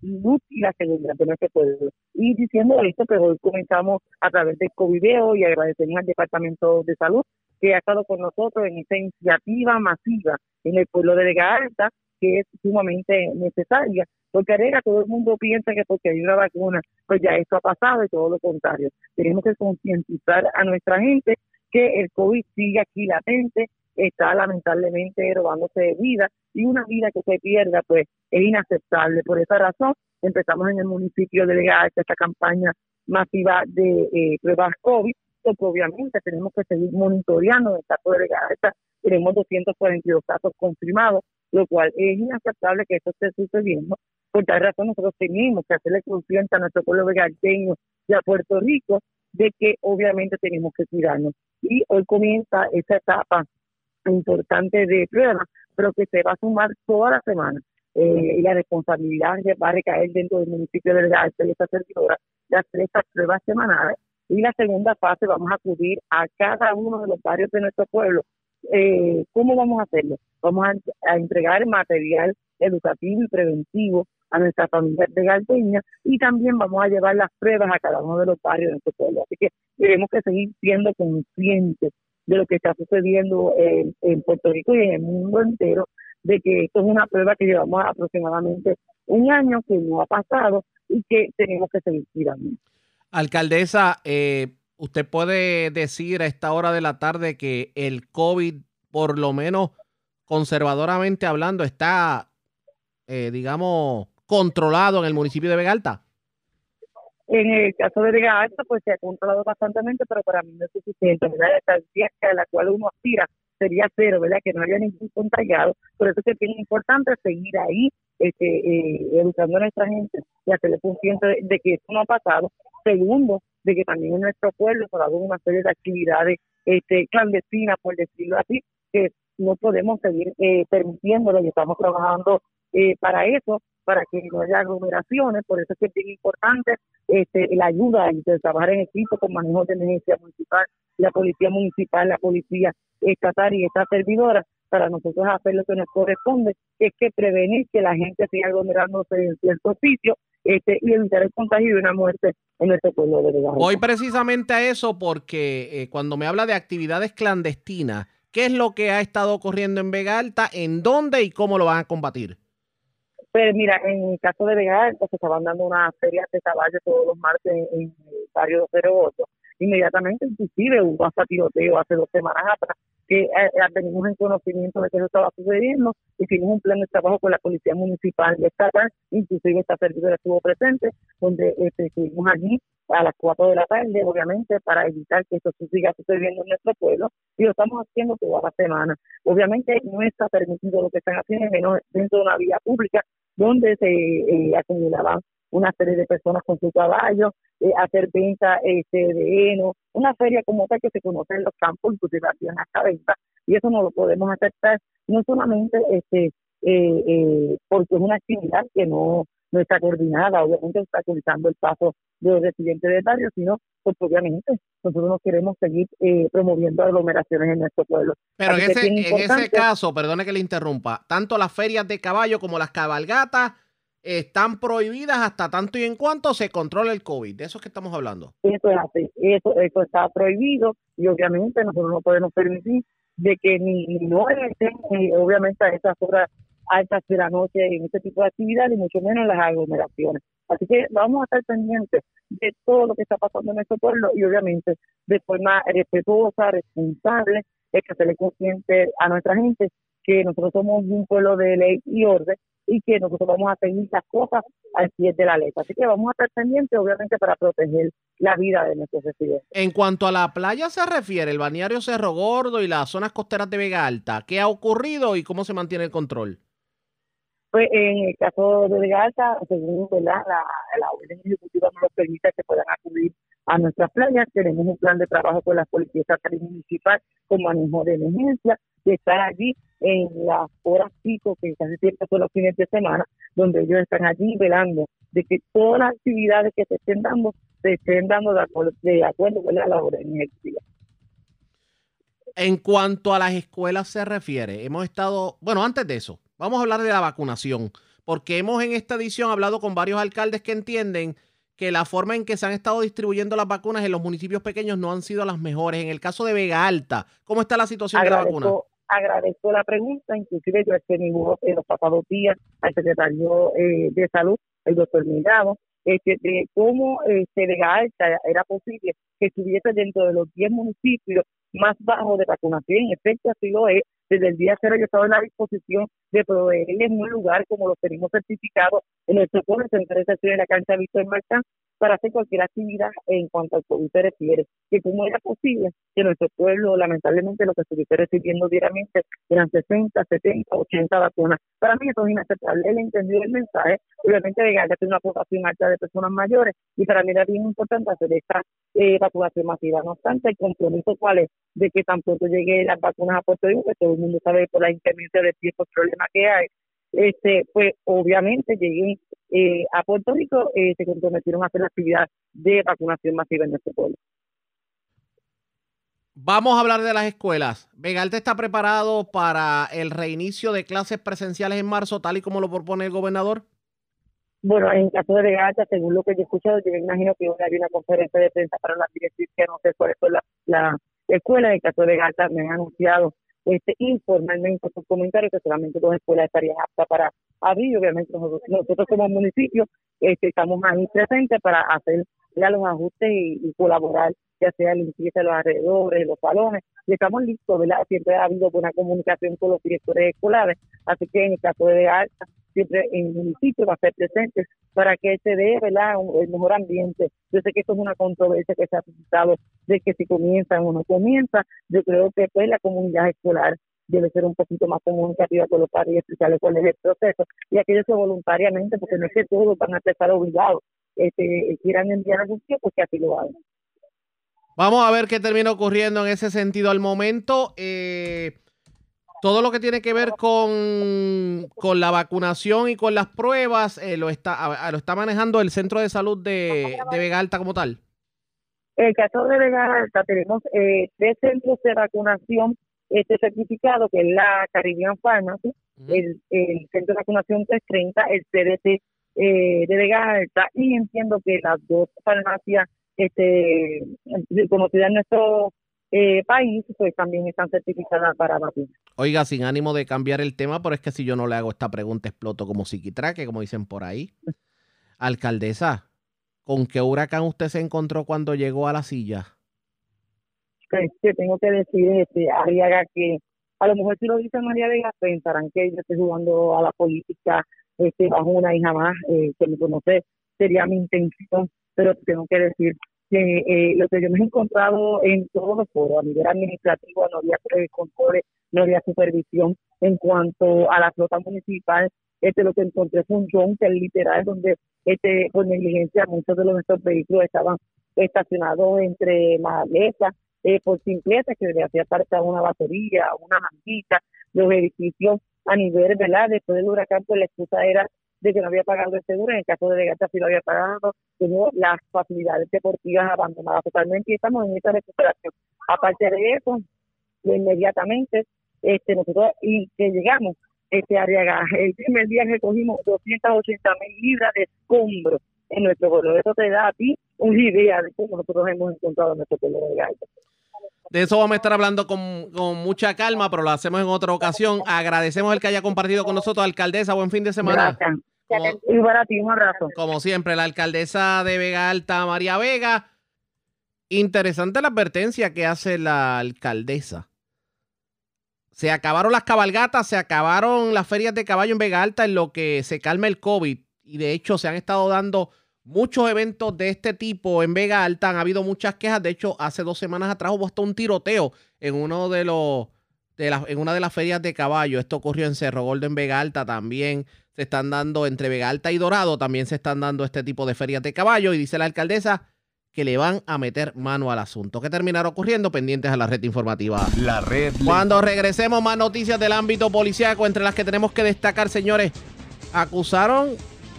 S15: y la seguridad de nuestro pueblo. Y diciendo esto, pues hoy comenzamos a través de Covideo y agradecemos al Departamento de Salud que ha estado con nosotros en esta iniciativa masiva en el pueblo de Vega Alta, que es sumamente necesaria, porque todo el mundo piensa que porque hay una vacuna, pues ya esto ha pasado y todo lo contrario. Tenemos que concientizar a nuestra gente que el COVID sigue aquí latente, está lamentablemente robándose de vida y una vida que se pierda pues es inaceptable. Por esa razón empezamos en el municipio de Vega esta campaña masiva de eh, pruebas COVID, porque obviamente tenemos que seguir monitoreando el caso de Vega tenemos 242 casos confirmados, lo cual es inaceptable que esto esté sucediendo. Por tal razón nosotros tenemos que hacerle conciencia a nuestro pueblo vegalteño y a Puerto Rico de que obviamente tenemos que cuidarnos. Y hoy comienza esa etapa importante de prueba, pero que se va a sumar toda la semana. Eh, y la responsabilidad va a recaer dentro del municipio de Alta y esta servidora de hacer estas pruebas semanales. Y la segunda fase vamos a acudir a cada uno de los barrios de nuestro pueblo. Eh, ¿Cómo vamos a hacerlo? Vamos a, entregar material educativo y preventivo a nuestra familia de Galpeña y también vamos a llevar las pruebas a cada uno de los barrios de nuestro pueblo. Así que tenemos que seguir siendo conscientes de lo que está sucediendo en, en Puerto Rico y en el mundo entero, de que esto es una prueba que llevamos aproximadamente un año que no ha pasado y que tenemos que seguir tirando.
S2: Alcaldesa, eh, usted puede decir a esta hora de la tarde que el COVID, por lo menos conservadoramente hablando, está, eh, digamos, controlado en el municipio de Vega Alta.
S15: En el caso de Vega Alta, pues se ha controlado bastantemente, pero para mí no es suficiente, ¿verdad? Esta a la cual uno aspira sería cero, ¿verdad? Que no haya ningún contagiado. Por eso es que es bien importante seguir ahí, este, eh, educando a nuestra gente y hacerle consciente de, que esto no ha pasado. Segundo, de que también en nuestro pueblo se ha dado una serie de actividades este, clandestinas, por decirlo así, que no podemos seguir eh, permitiéndolo y estamos trabajando eh, para eso, para que no haya aglomeraciones, por eso es que es bien importante este, la ayuda y trabajar en equipo con manejo de emergencia municipal, la policía municipal, la policía estatal y esta servidora, para nosotros hacer lo que nos corresponde, es que prevenir que la gente siga aglomerándose en ciertos sitios este, y evitar el contagio y una muerte en nuestro pueblo de Vega
S2: Hoy precisamente a eso porque eh, cuando me habla de actividades clandestinas, ¿qué es lo que ha estado ocurriendo en Vega Alta? ¿En dónde y cómo lo van a combatir?
S15: Pues mira, en el caso de Vega se estaban dando unas ferias de caballos todos los martes en, el barrio 08. Inmediatamente, inclusive, hubo hasta tiroteo hace dos semanas atrás que eh, eh, tenemos en conocimiento de que eso estaba sucediendo, hicimos un plan de trabajo con la Policía Municipal de Estatal, inclusive esta servidora estuvo presente, donde este, estuvimos allí a las 4 de la tarde, obviamente, para evitar que esto siga sucediendo en nuestro pueblo, y lo estamos haciendo toda la semana. Obviamente no está permitido lo que están haciendo, menos dentro de una vía pública, donde se eh, acumulaban una serie de personas con su caballo, eh, hacer venta este, de heno, una feria como tal que se conoce en los campos, inclusive hacían esta venta, y eso no lo podemos aceptar, no solamente este eh, eh, porque es una actividad que no, no está coordinada, obviamente está utilizando el paso de los residentes del barrio, sino porque obviamente nosotros no queremos seguir promoviendo aglomeraciones en nuestro pueblo.
S2: Pero en ese, en ese caso, perdone que le interrumpa, tanto las ferias de caballo como las cabalgatas están prohibidas hasta tanto y en cuanto se controle el COVID. De eso es que estamos hablando.
S15: Eso es así. Eso, eso está prohibido y obviamente nosotros no podemos permitir de que ni, no estén, obviamente, a esas horas altas de la noche en este tipo de actividades y mucho menos en las aglomeraciones. Así que vamos a estar pendientes de todo lo que está pasando en nuestro pueblo y obviamente de forma respetuosa, responsable, es que se le consciente a nuestra gente que nosotros somos un pueblo de ley y orden y que nosotros vamos a seguir las cosas al pie de la letra. Así que vamos a estar pendientes, obviamente, para proteger la vida de nuestros residentes.
S2: En cuanto a la playa se refiere, el balneario Cerro Gordo y las zonas costeras de Vega Alta, ¿qué ha ocurrido y cómo se mantiene el control?
S15: Pues en el caso de Vega Alta, según la, la orden ejecutiva nos permite que puedan acudir a nuestras playas. Tenemos un plan de trabajo con la Policía Estatal Municipal con manejo de emergencia, de estar allí en las horas pico, que casi siempre son los fines de semana, donde ellos están allí velando de que todas las actividades que se estén dando se estén dando de acuerdo, de acuerdo con la emergencia.
S2: En cuanto a las escuelas se refiere, hemos estado, bueno, antes de eso, vamos a hablar de la vacunación, porque hemos en esta edición hablado con varios alcaldes que entienden que la forma en que se han estado distribuyendo las vacunas en los municipios pequeños no han sido las mejores. En el caso de Vega Alta, ¿cómo está la situación de la vacuna?
S15: Agradezco la pregunta, inclusive yo he tenido en los pasados días al secretario eh, de Salud, el doctor Mirado, este, de cómo este, Vega Alta era posible que estuviese dentro de los 10 municipios más bajos de vacunación. En efecto, así lo es. Desde el día cero yo estaba en la disposición de proveerles un lugar como los tenemos certificados en nuestro en de la cancha Víctor Marcán, para hacer cualquier actividad en cuanto al COVID se refiere. Que cómo era posible que nuestro pueblo, lamentablemente, lo que estuviese recibiendo diariamente eran 60, 70, 80 vacunas. Para mí eso es inaceptable. Él entendió el mensaje. Obviamente, de que tiene una población alta de personas mayores y para mí era bien importante hacer esta eh, vacunación masiva. No obstante, el compromiso cuál es de que tan pronto llegue las vacunas a Puerto Rico, que todo el mundo sabe por la incremento de tiempos problemas que hay, este, pues obviamente llegué eh, a Puerto Rico, eh, se comprometieron a hacer la actividad de vacunación masiva en nuestro pueblo.
S2: Vamos a hablar de las escuelas. ¿Vegalte está preparado para el reinicio de clases presenciales en marzo, tal y como lo propone el gobernador?
S15: Bueno, en caso de Vegalta, según lo que yo he escuchado, yo me imagino que hoy hay una conferencia de prensa para la directriz, que no sé cuáles son la, escuelas. En el caso de Galta me han anunciado este informalmente sus comentarios que solamente dos escuelas estarían aptas para abrir. Obviamente nosotros, como municipio este, estamos ahí presentes para hacer los ajustes y, colaborar, ya sea limpieza de los alrededores, los salones, y estamos listos, ¿verdad? Siempre ha habido buena comunicación con los directores escolares, así que en el caso de Alta, siempre en el municipio va a ser presente para que se dé, el mejor ambiente. Yo sé que esto es una controversia que se ha suscitado de que si comienza o no comienza, yo creo que pues la comunidad escolar debe ser un poquito más comunicativa con los padres y explicarles cuál es el proceso y aquellos que voluntariamente, porque no es que todos van a estar obligados, este, quieran enviar a sus hijos, pues que así lo hagan.
S2: Vamos a ver qué termina ocurriendo en ese sentido al momento. Eh, todo lo que tiene que ver con, con la vacunación y con las pruebas eh, lo, está, lo está manejando el Centro de Salud de, de Vega Alta como tal.
S15: En el caso de Vega Alta tenemos eh, tres centros de vacunación este certificado, que es la Caribbean Pharmacy, el, el, Centro de Vacunación 330, el CDT eh, de Vega Alta, y entiendo que las dos farmacias este, conocidas en nuestro eh, país, pues también están certificadas para vacunar.
S2: Oiga, sin ánimo de cambiar el tema, pero es que si yo no le hago esta pregunta, exploto como psiquitraque, como dicen por ahí. Alcaldesa, ¿con qué huracán usted se encontró cuando llegó a la silla?
S15: que tengo que decir, este, Arriaga, que a lo mejor si lo dice María Vega, pensarán que yo estoy jugando a la política este, bajo una hija más eh, que me conoce, sería mi intención, pero tengo que decir que eh, lo que yo me he encontrado en todos los foros, a nivel administrativo, no había control, no había supervisión en cuanto a la flota municipal, este lo que encontré fue un junker literal donde este por negligencia muchos de los nuestros vehículos estaban estacionados entre malezas eh, por simpleza que le hacía falta una batería, una manguita, los edificios a nivel, ¿verdad? Después del huracán, pues la excusa era de que no había pagado el seguro, en el caso de Legata sí lo había pagado, tenía las facilidades deportivas abandonadas totalmente y estamos en esta recuperación. Aparte de eso, inmediatamente, este nosotros, y que llegamos, este área el primer día recogimos 280 mil libras de escombros en nuestro pueblo. Eso te da a ti una idea de cómo nosotros hemos encontrado nuestro pueblo de Gaita.
S2: De eso vamos a estar hablando con, mucha calma, pero lo hacemos en otra ocasión. Agradecemos el que haya compartido con nosotros, alcaldesa. Buen fin de semana.
S15: Gracias. y para ti, un abrazo.
S2: Como siempre, la alcaldesa de Vega Alta, María Vega. Interesante la advertencia que hace la alcaldesa. Se acabaron las cabalgatas, se acabaron las ferias de caballo en Vega Alta en lo que se calma el COVID. Y de hecho se han estado dando muchos eventos de este tipo en Vega Alta. Han habido muchas quejas. De hecho, hace dos semanas atrás hubo hasta un tiroteo en uno de los de en una de las ferias de caballo. Esto ocurrió en Cerro Gordo, en Vega Alta también. Se están dando entre Vega Alta y Dorado, también se están dando este tipo de ferias de caballo. Y dice la alcaldesa que le van a meter mano al asunto. ¿Qué terminará ocurriendo? Pendientes a la red informativa.
S1: La red.
S2: Cuando regresemos, más noticias del ámbito policiaco, entre las que tenemos que destacar, señores. Acusaron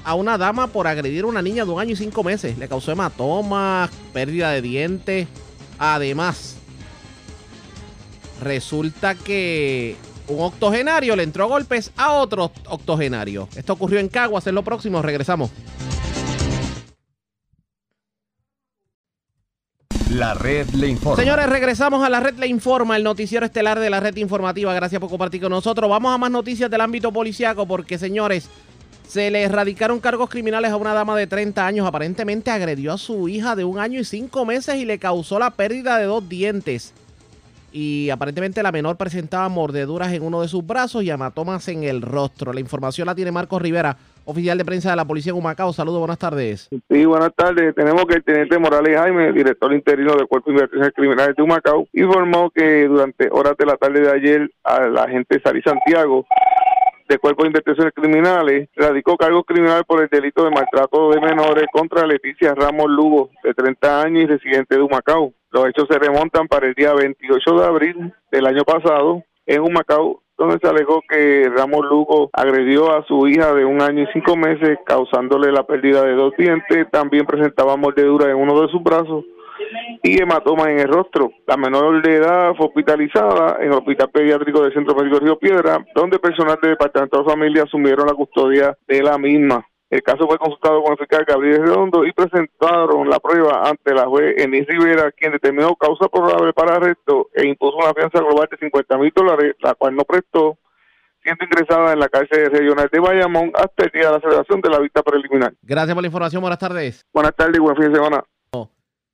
S2: a una dama por agredir a una niña de un año y cinco meses. Le causó hematomas, pérdida de dientes. Además, resulta que un octogenario le entró golpes a otro octogenario. Esto ocurrió en Caguas. En lo próximo, regresamos.
S1: La red le informa.
S2: Señores, regresamos a la red le informa, el noticiero estelar de la red informativa. Gracias por compartir con nosotros. Vamos a más noticias del ámbito policiaco porque, señores, se le erradicaron cargos criminales a una dama de 30 años. Aparentemente agredió a su hija de un año y cinco meses y le causó la pérdida de dos dientes. Y aparentemente la menor presentaba mordeduras en uno de sus brazos y hematomas en el rostro. La información la tiene Marcos Rivera, oficial de prensa de la policía de Humacao. Saludos, buenas tardes.
S16: Sí, buenas tardes. Tenemos que el teniente Morales Jaime, director interino del Cuerpo de Investigaciones Criminales de Humacao, informó que durante horas de la tarde de ayer a la agente Sari Santiago de Cuerpo de Investigaciones Criminales radicó cargos criminales por el delito de maltrato de menores contra Leticia Ramos Lugo, de 30 años y residente de Humacao. Los hechos se remontan para el día 28 de abril del año pasado en Humacao, donde se alegó que Ramos Lugo agredió a su hija de un año y cinco meses, causándole la pérdida de dos dientes. También presentaba mordedura en uno de sus brazos y hematoma en el rostro. La menor de edad fue hospitalizada en el Hospital Pediátrico del Centro Médico Río Piedra, donde personal del Departamento de Familia asumieron la custodia de la misma. El caso fue consultado con el fiscal Gabriel Redondo y presentaron la prueba ante la juez Enis Rivera, quien determinó causa probable para arresto e impuso una fianza global de 50 mil dólares, la cual no prestó, siendo ingresada en la cárcel regional de Bayamón hasta el día de la celebración de la vista preliminar.
S2: Gracias por la información. Buenas tardes.
S16: Buenas tardes y buen fin de semana.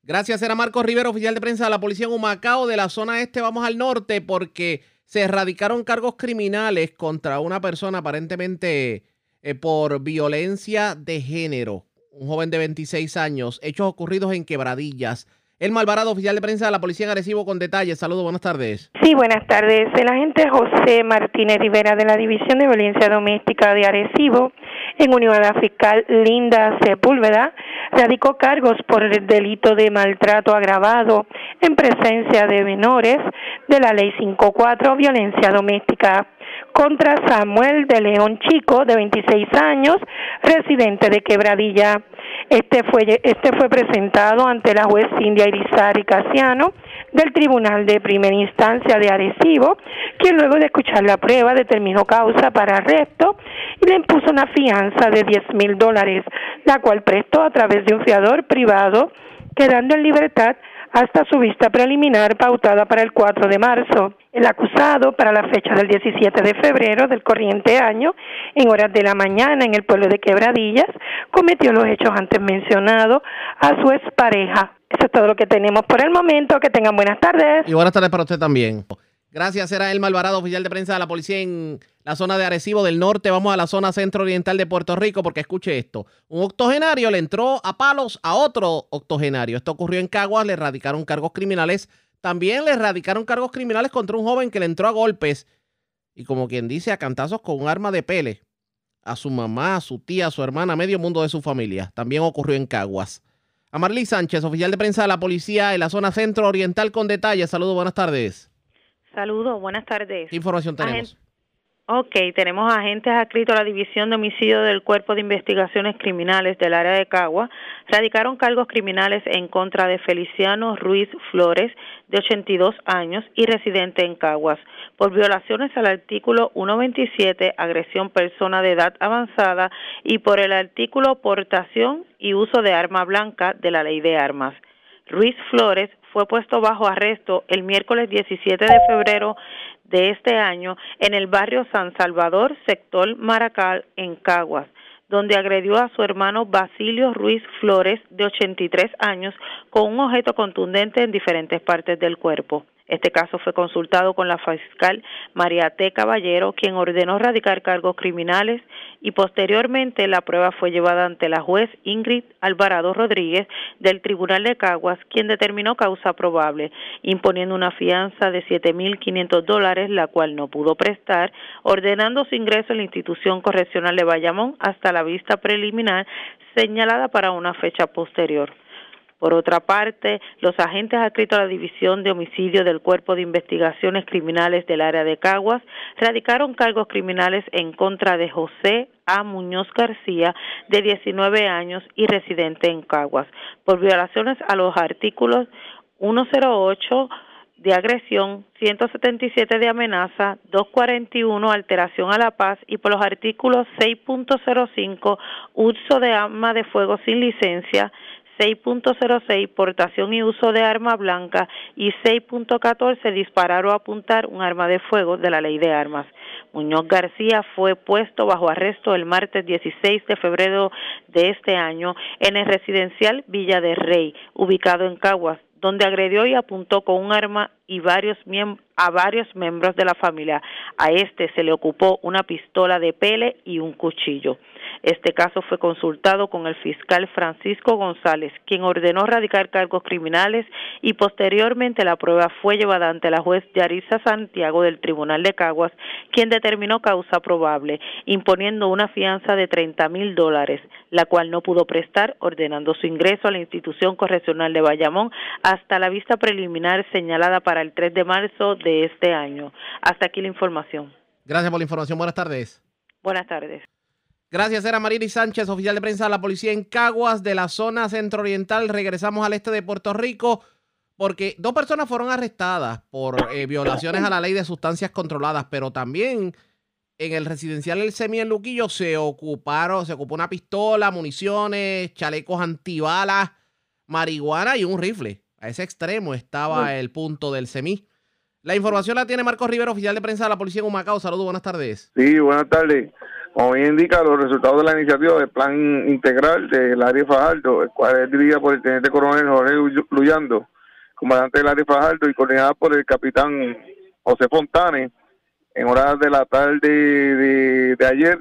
S2: Gracias, era Marcos Rivera, oficial de prensa de la policía en Humacao, de la zona este. Vamos al norte porque se erradicaron cargos criminales contra una persona aparentemente eh, por violencia de género. Un joven de 26 años, hechos ocurridos en quebradillas. El Malvarado, oficial de prensa de la Policía en Arecibo, con detalles. Saludos, buenas tardes.
S9: Sí, buenas tardes. El agente José Martínez Rivera de la División de Violencia Doméstica de Arecibo, en unión a la fiscal Linda Sepúlveda, radicó cargos por el delito de maltrato agravado en presencia de menores de la Ley 54, Violencia Doméstica contra Samuel de León Chico, de 26 años, residente de Quebradilla. Este fue, este fue presentado ante la juez Cindia Irizarry Casiano del Tribunal de Primera Instancia de Arecibo, quien luego de escuchar la prueba determinó causa para arresto y le impuso una fianza de 10 mil dólares, la cual prestó a través de un fiador privado, quedando en libertad hasta su vista preliminar pautada para el 4 de marzo. El acusado, para la fecha del 17 de febrero del corriente año, en horas de la mañana en el pueblo de Quebradillas, cometió los hechos antes mencionados a su expareja. Eso es todo lo que tenemos por el momento. Que tengan buenas tardes.
S2: Y buenas tardes para usted también. Gracias, era el Malvarado, oficial de prensa de la policía en la zona de Arecibo del Norte. Vamos a la zona centro-oriental de Puerto Rico porque escuche esto. Un octogenario le entró a palos a otro octogenario. Esto ocurrió en Caguas, le erradicaron cargos criminales. También le erradicaron cargos criminales contra un joven que le entró a golpes y como quien dice a cantazos con un arma de pele a su mamá, a su tía, a su hermana, a medio mundo de su familia. También ocurrió en Caguas. A Marley Sánchez, oficial de prensa de la policía en la zona centro-oriental con detalles. Saludos, buenas tardes.
S17: Saludos, buenas tardes.
S2: ¿Qué información tenemos?
S17: ok, tenemos agentes adscritos a la División de Homicidio del Cuerpo de Investigaciones Criminales del área de Cagua. Radicaron cargos criminales en contra de Feliciano Ruiz Flores, de 82 años y residente en Caguas, por violaciones al artículo 127, agresión persona de edad avanzada, y por el artículo portación y uso de arma blanca de la ley de armas. Ruiz Flores fue puesto bajo arresto el miércoles 17 de febrero de este año en el barrio San Salvador, sector Maracal, en Caguas, donde agredió a su hermano Basilio Ruiz Flores, de 83 años, con un objeto contundente en diferentes partes del cuerpo. Este caso fue consultado con la fiscal María T. Caballero, quien ordenó radicar cargos criminales y posteriormente la prueba fue llevada ante la juez Ingrid Alvarado Rodríguez del Tribunal de Caguas, quien determinó causa probable, imponiendo una fianza de 7.500 dólares, la cual no pudo prestar, ordenando su ingreso en la institución correccional de Bayamón hasta la vista preliminar señalada para una fecha posterior. Por otra parte, los agentes adscritos a la División de Homicidio del Cuerpo de Investigaciones Criminales del área de Caguas radicaron cargos criminales en contra de José A. Muñoz García, de 19 años y residente en Caguas, por violaciones a los artículos 108 de agresión, 177 de amenaza, 241 alteración a la paz y por los artículos 6.05 uso de arma de fuego sin licencia, 6.06 portación y uso de arma blanca y 6.14 disparar o apuntar un arma de fuego de la ley de armas. Muñoz García fue puesto bajo arresto el martes 16 de febrero de este año en el residencial Villa de Rey, ubicado en Caguas, donde agredió y apuntó con un arma y varios a varios miembros de la familia. A este se le ocupó una pistola de pele y un cuchillo. Este caso fue consultado con el fiscal Francisco González, quien ordenó radicar cargos criminales y posteriormente la prueba fue llevada ante la juez Yarisa Santiago del Tribunal de Caguas, quien determinó causa probable, imponiendo una fianza de 30 mil dólares, la cual no pudo prestar, ordenando su ingreso a la institución correccional de Bayamón hasta la vista preliminar señalada para el 3 de marzo de este año. Hasta aquí la información.
S2: Gracias por la información. Buenas tardes.
S17: Buenas tardes.
S2: Gracias, era Marily Sánchez, oficial de prensa de la policía en Caguas, de la zona centro-oriental. Regresamos al este de Puerto Rico porque dos personas fueron arrestadas por eh, violaciones a la ley de sustancias controladas, pero también en el residencial El Semi en Luquillo se ocuparon, se ocupó una pistola, municiones, chalecos antibalas, marihuana y un rifle. A ese extremo estaba el punto del Semi. La información la tiene Marcos Rivera, oficial de prensa de la policía en Humacao. Saludos, buenas tardes.
S16: Sí, buenas tardes. Como bien indica, los resultados de la iniciativa del plan integral del área Fajardo, el cual es dirigida por el teniente coronel Jorge Luyando, comandante del área Fajardo y coordinada por el capitán José Fontane, en horas de la tarde de, ayer,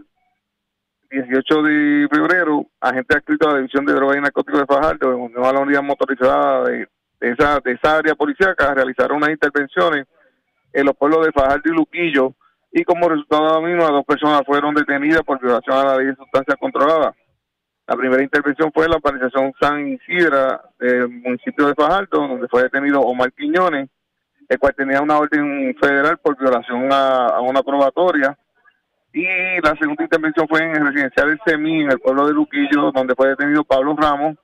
S16: 18 de febrero, agentes adscritos a la División de Drogas y Narcóticos de Fajardo, en unión a la unidad motorizada de, esa, de esa área policíaca, realizaron unas intervenciones en los pueblos de Fajardo y Luquillo, y como resultado de lo mismo, dos personas fueron detenidas por violación a la ley de sustancias controladas. La primera intervención fue la organización San Isidra del municipio de Fajardo, donde fue detenido Omar Quiñones, el cual tenía una orden federal por violación a, una probatoria. Y la segunda intervención fue en el residencial del SEMI, en el pueblo de Luquillo, donde fue detenido Pablo Ramos,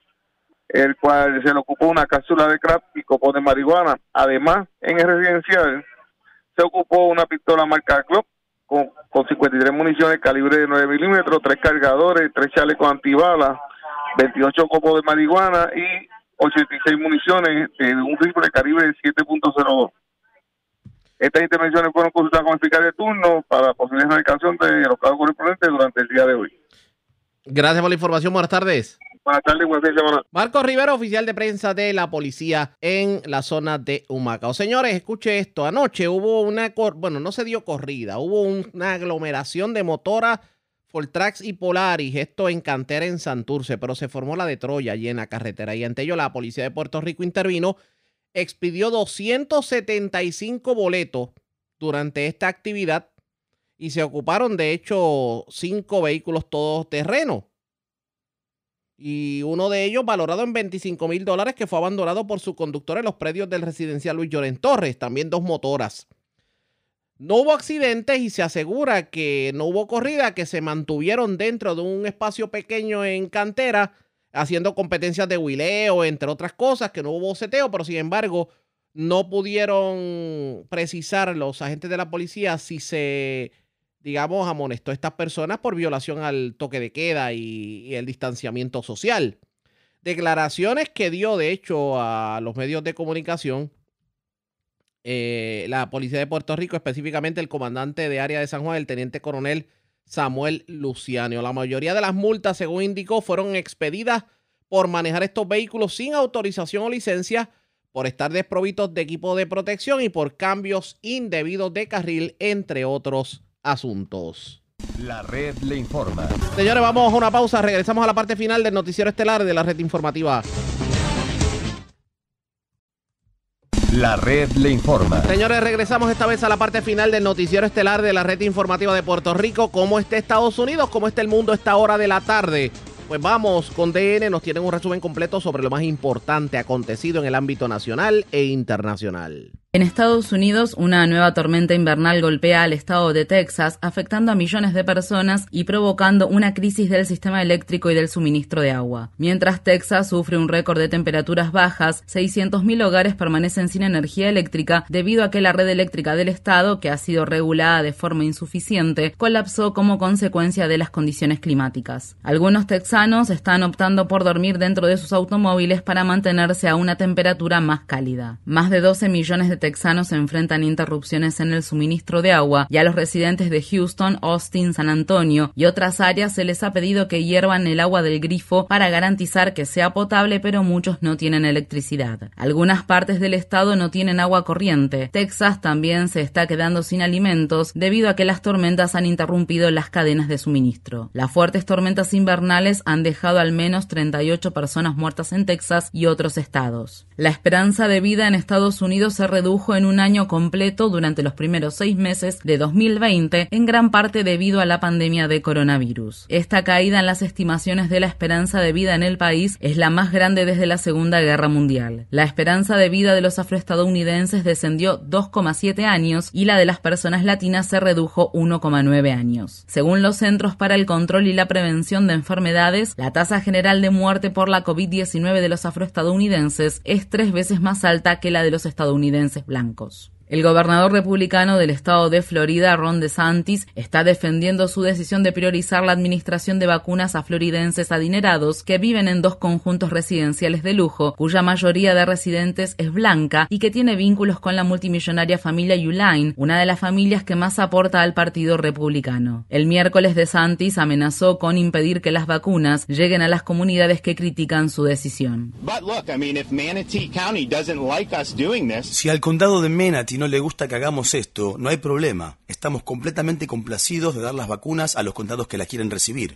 S16: el cual se le ocupó una cápsula de crack y copos de marihuana. Además, en el residencial se ocupó una pistola marca Glock con, con 53 municiones calibre de 9 milímetros, tres cargadores, tres chalecos antibalas, 28 copos de marihuana y 86 municiones de un rifle calibre de 7.02. Estas intervenciones fueron consultadas con el fiscal de turno para posible erradicación de los casos correspondientes durante el día de hoy.
S2: Gracias por la información. Buenas tardes.
S16: Buenas tardes, buenas semana.
S2: Marco Rivera, oficial de prensa de la policía en la zona de Humacao. Señores, escuche esto. Anoche hubo una, bueno, no se dio corrida, hubo una aglomeración de motoras Fortrax y Polaris, esto en cantera en Santurce, pero se formó la de Troya allí en la carretera y ante ello la policía de Puerto Rico intervino, expidió 275 boletos durante esta actividad y se ocuparon de hecho cinco vehículos todos terrenos. Y uno de ellos valorado en 25 mil dólares que fue abandonado por su conductor en los predios del residencial Luis Lloren Torres, también dos motoras. No hubo accidentes y se asegura que no hubo corrida, que se mantuvieron dentro de un espacio pequeño en cantera, haciendo competencias de huileo, entre otras cosas, que no hubo seteo, pero sin embargo no pudieron precisar los agentes de la policía si se, digamos, amonestó a estas personas por violación al toque de queda y, el distanciamiento social. Declaraciones que dio, de hecho, a los medios de comunicación eh, la policía de Puerto Rico, específicamente el comandante de área de San Juan, el teniente coronel Samuel Luciano. La mayoría de las multas, según indicó, fueron expedidas por manejar estos vehículos sin autorización o licencia, por estar desprovistos de equipo de protección y por cambios indebidos de carril, entre otros asuntos.
S1: La red le informa.
S2: Señores, vamos a una pausa. Regresamos a la parte final del noticiero estelar de la red informativa.
S1: La red le informa.
S2: Señores, regresamos esta vez a la parte final del noticiero estelar de la red informativa de Puerto Rico. ¿Cómo está Estados Unidos? ¿Cómo está el mundo a esta hora de la tarde? Pues vamos con DN, nos tienen un resumen completo sobre lo más importante acontecido en el ámbito nacional e internacional.
S18: En Estados Unidos, una nueva tormenta invernal golpea al estado de Texas, afectando a millones de personas y provocando una crisis del sistema eléctrico y del suministro de agua. Mientras Texas sufre un récord de temperaturas bajas, 600.000 hogares permanecen sin energía eléctrica debido a que la red eléctrica del estado, que ha sido regulada de forma insuficiente, colapsó como consecuencia de las condiciones climáticas. Algunos texanos están optando por dormir dentro de sus automóviles para mantenerse a una temperatura más cálida. Más de 12 millones de texanos enfrentan interrupciones en el suministro de agua y a los residentes de Houston, Austin, San Antonio y otras áreas se les ha pedido que hiervan el agua del grifo para garantizar que sea potable, pero muchos no tienen electricidad. Algunas partes del estado no tienen agua corriente. Texas también se está quedando sin alimentos debido a que las tormentas han interrumpido las cadenas de suministro. Las fuertes tormentas invernales han dejado al menos 38 personas muertas en Texas y otros estados. La esperanza de vida en Estados Unidos se reduce en un año completo durante los primeros seis meses de 2020, en gran parte debido a la pandemia de coronavirus. Esta caída en las estimaciones de la esperanza de vida en el país es la más grande desde la Segunda Guerra Mundial. La esperanza de vida de los afroestadounidenses descendió 2,7 años y la de las personas latinas se redujo 1,9 años. Según los Centros para el Control y la Prevención de Enfermedades, la tasa general de muerte por la COVID-19 de los afroestadounidenses es tres veces más alta que la de los estadounidenses blancos. El gobernador republicano del estado de Florida, Ron DeSantis, está defendiendo su decisión de priorizar la administración de vacunas a floridenses adinerados que viven en dos conjuntos residenciales de lujo, cuya mayoría de residentes es blanca y que tiene vínculos con la multimillonaria familia Uline, una de las familias que más aporta al Partido Republicano. El miércoles DeSantis amenazó con impedir que las vacunas lleguen a las comunidades que critican su decisión.
S19: Si al condado de Manatee no le gusta que hagamos esto, no hay problema. Estamos completamente complacidos de dar las vacunas a los condados que las quieren recibir.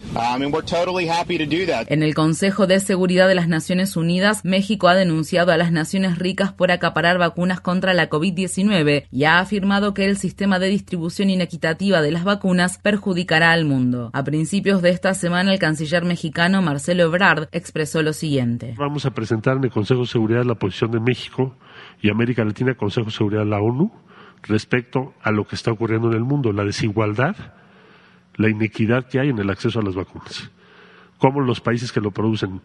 S18: En el Consejo de Seguridad de las Naciones Unidas, México ha denunciado a las naciones ricas por acaparar vacunas contra la COVID-19 y ha afirmado que el sistema de distribución inequitativa de las vacunas perjudicará al mundo. A principios de esta semana, el canciller mexicano Marcelo Ebrard expresó lo siguiente.
S20: Vamos a presentar en el Consejo de Seguridad la posición de México y América Latina, Consejo de Seguridad de la ONU, respecto a lo que está ocurriendo en el mundo, la desigualdad, la inequidad que hay en el acceso a las vacunas. Cómo los países que lo producen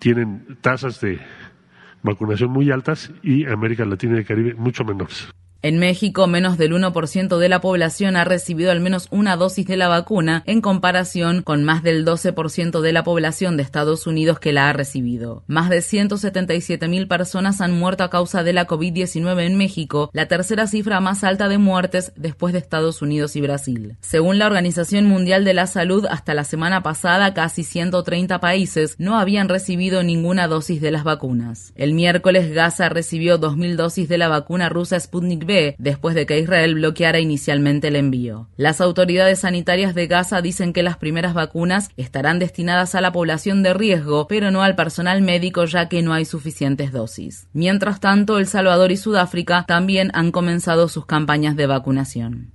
S20: tienen tasas de vacunación muy altas y América Latina y el Caribe mucho menores.
S18: En México, menos del 1% de la población ha recibido al menos una dosis de la vacuna, en comparación con más del 12% de la población de Estados Unidos que la ha recibido. Más de 177.000 personas han muerto a causa de la COVID-19 en México, la tercera cifra más alta de muertes después de Estados Unidos y Brasil. Según la Organización Mundial de la Salud, hasta la semana pasada casi 130 países no habían recibido ninguna dosis de las vacunas. El miércoles Gaza recibió 2.000 dosis de la vacuna rusa Sputnik V después de que Israel bloqueara inicialmente el envío. Las autoridades sanitarias de Gaza dicen que las primeras vacunas estarán destinadas a la población de riesgo, pero no al personal médico ya que no hay suficientes dosis. Mientras tanto, El Salvador y Sudáfrica también han comenzado sus campañas de vacunación.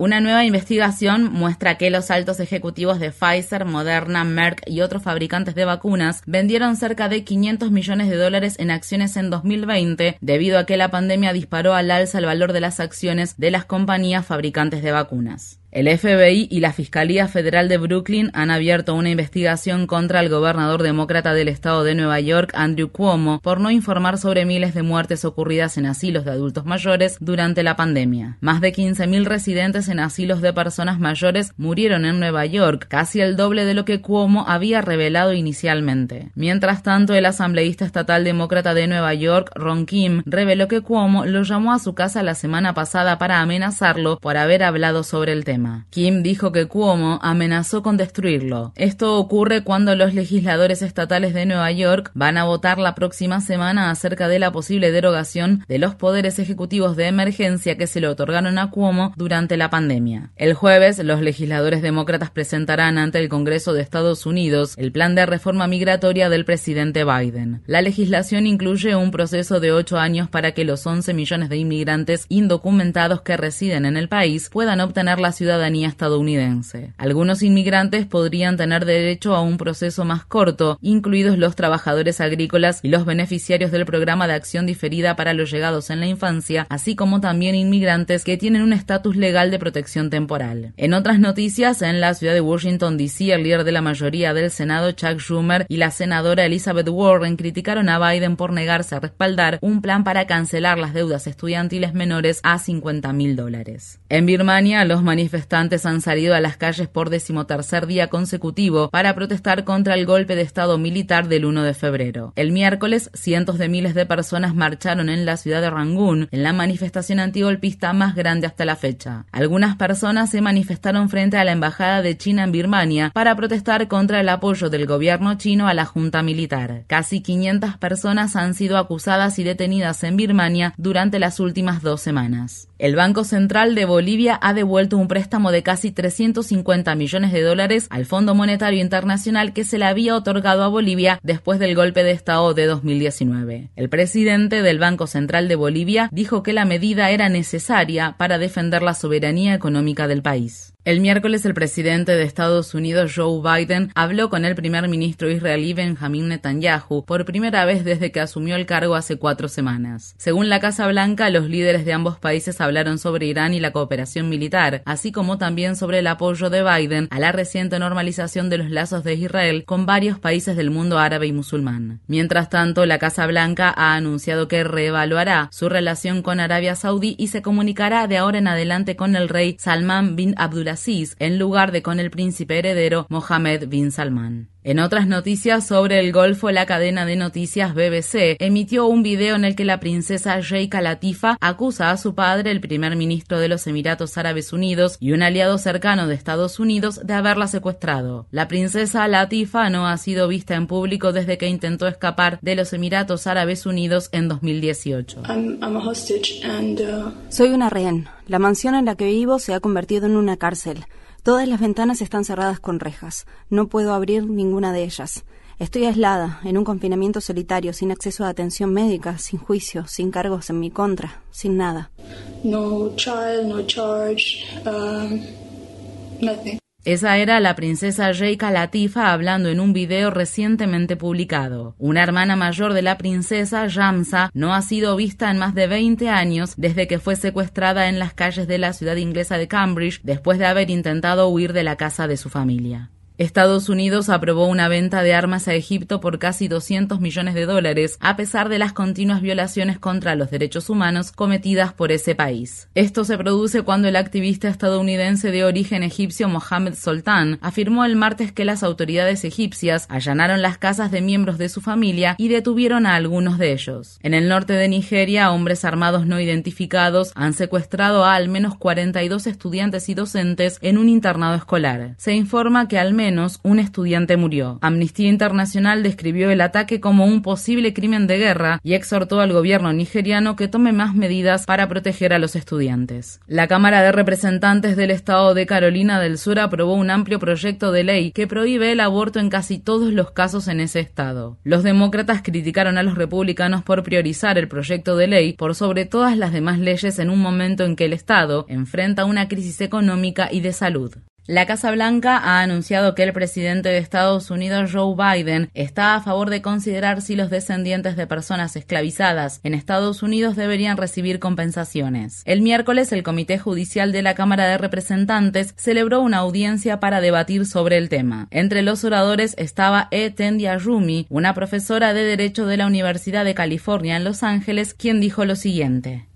S18: Una nueva investigación muestra que los altos ejecutivos de Pfizer, Moderna, Merck y otros fabricantes de vacunas vendieron cerca de 500 millones de dólares en acciones en 2020 debido a que la pandemia disparó al alza el valor de las acciones de las compañías fabricantes de vacunas. El FBI y la Fiscalía Federal de Brooklyn han abierto una investigación contra el gobernador demócrata del estado de Nueva York, Andrew Cuomo, por no informar sobre miles de muertes ocurridas en asilos de adultos mayores durante la pandemia. Más de 15.000 residentes en asilos de personas mayores murieron en Nueva York, casi el doble de lo que Cuomo había revelado inicialmente. Mientras tanto, el asambleísta estatal demócrata de Nueva York, Ron Kim, reveló que Cuomo lo llamó a su casa la semana pasada para amenazarlo por haber hablado sobre el tema. Kim dijo que Cuomo amenazó con destruirlo. Esto ocurre cuando los legisladores estatales de Nueva York van a votar la próxima semana acerca de la posible derogación de los poderes ejecutivos de emergencia que se le otorgaron a Cuomo durante la pandemia. El jueves, los legisladores demócratas presentarán ante el Congreso de Estados Unidos el plan de reforma migratoria del presidente Biden. La legislación incluye un proceso de ocho años para que los 11 millones de inmigrantes indocumentados que residen en el país puedan obtener la ciudadanía ciudadanía estadounidense. Algunos inmigrantes podrían tener derecho a un proceso más corto, incluidos los trabajadores agrícolas y los beneficiarios del programa de acción diferida para los llegados en la infancia, así como también inmigrantes que tienen un estatus legal de protección temporal. En otras noticias, en la ciudad de Washington, D.C., el líder de la mayoría del Senado, Chuck Schumer, y la senadora Elizabeth Warren criticaron a Biden por negarse a respaldar un plan para cancelar las deudas estudiantiles menores a 50 mil dólares. En Birmania, los manifestantes manifestantes han salido a las calles por decimotercer día consecutivo para protestar contra el golpe de Estado militar del 1 de febrero. El miércoles, cientos de miles de personas marcharon en la ciudad de Rangún en la manifestación antigolpista más grande hasta la fecha. Algunas personas se manifestaron frente a la embajada de China en Birmania para protestar contra el apoyo del gobierno chino a la junta militar. Casi 500 personas han sido acusadas y detenidas en Birmania durante las últimas dos semanas. El Banco Central de Bolivia ha devuelto un préstamo de casi 350 millones de dólares al Fondo Monetario Internacional que se le había otorgado a Bolivia después del golpe de Estado de 2019. El presidente del Banco Central de Bolivia dijo que la medida era necesaria para defender la soberanía económica del país. El miércoles el presidente de Estados Unidos Joe Biden habló con el primer ministro israelí Benjamin Netanyahu por primera vez desde que asumió el cargo hace cuatro semanas. Según la Casa Blanca, los líderes de ambos países hablaron sobre Irán y la cooperación militar, así como también sobre el apoyo de Biden a la reciente normalización de los lazos de Israel con varios países del mundo árabe y musulmán. Mientras tanto, la Casa Blanca ha anunciado que reevaluará su relación con Arabia Saudí y se comunicará de ahora en adelante con el rey Salman bin En lugar de con el príncipe heredero Mohammed bin Salman. En otras noticias sobre el Golfo, la cadena de noticias BBC emitió un video en el que la princesa Sheikha Latifa acusa a su padre, el primer ministro de los Emiratos Árabes Unidos y un aliado cercano de Estados Unidos, de haberla secuestrado. La princesa Latifa no ha sido vista en público desde que intentó escapar de los Emiratos Árabes Unidos en 2018.
S21: Uh, Soy una rehén. La mansión en la que vivo se ha convertido en una cárcel. Todas las ventanas están cerradas con rejas. No puedo abrir ninguna de ellas. Estoy aislada, en un confinamiento solitario, sin acceso a atención médica, sin juicio, sin cargos en mi contra, sin nada.
S22: No child, no charge, um.
S18: Esa era la princesa Reika Latifa hablando en un video recientemente publicado. Una hermana mayor de la princesa, Jamsa, no ha sido vista en más de 20 años desde que fue secuestrada en las calles de la ciudad inglesa de Cambridge después de haber intentado huir de la casa de su familia. Estados Unidos aprobó una venta de armas a Egipto por casi 200 millones de dólares, a pesar de las continuas violaciones contra los derechos humanos cometidas por ese país. Esto se produce cuando el activista estadounidense de origen egipcio Mohamed Soltan afirmó el martes que las autoridades egipcias allanaron las casas de miembros de su familia y detuvieron a algunos de ellos. En el norte de Nigeria, hombres armados no identificados han secuestrado a al menos 42 estudiantes y docentes en un internado escolar. Se informa que al menos un estudiante murió. Amnistía Internacional describió el ataque como un posible crimen de guerra y exhortó al gobierno nigeriano que tome más medidas para proteger a los estudiantes. La Cámara de Representantes del Estado de Carolina del Sur aprobó un amplio proyecto de ley que prohíbe el aborto en casi todos los casos en ese estado. Los demócratas criticaron a los republicanos por priorizar el proyecto de ley por sobre todas las demás leyes en un momento en que el Estado enfrenta una crisis económica y de salud. La Casa Blanca ha anunciado que el presidente de Estados Unidos, Joe Biden, está a favor de considerar si los descendientes de personas esclavizadas en Estados Unidos deberían recibir compensaciones. El miércoles, el Comité Judicial de la Cámara de Representantes celebró una audiencia para debatir sobre el tema. Entre los oradores estaba E. Tendia Rumi, una profesora de Derecho de la Universidad de California en Los Ángeles, quien dijo lo siguiente.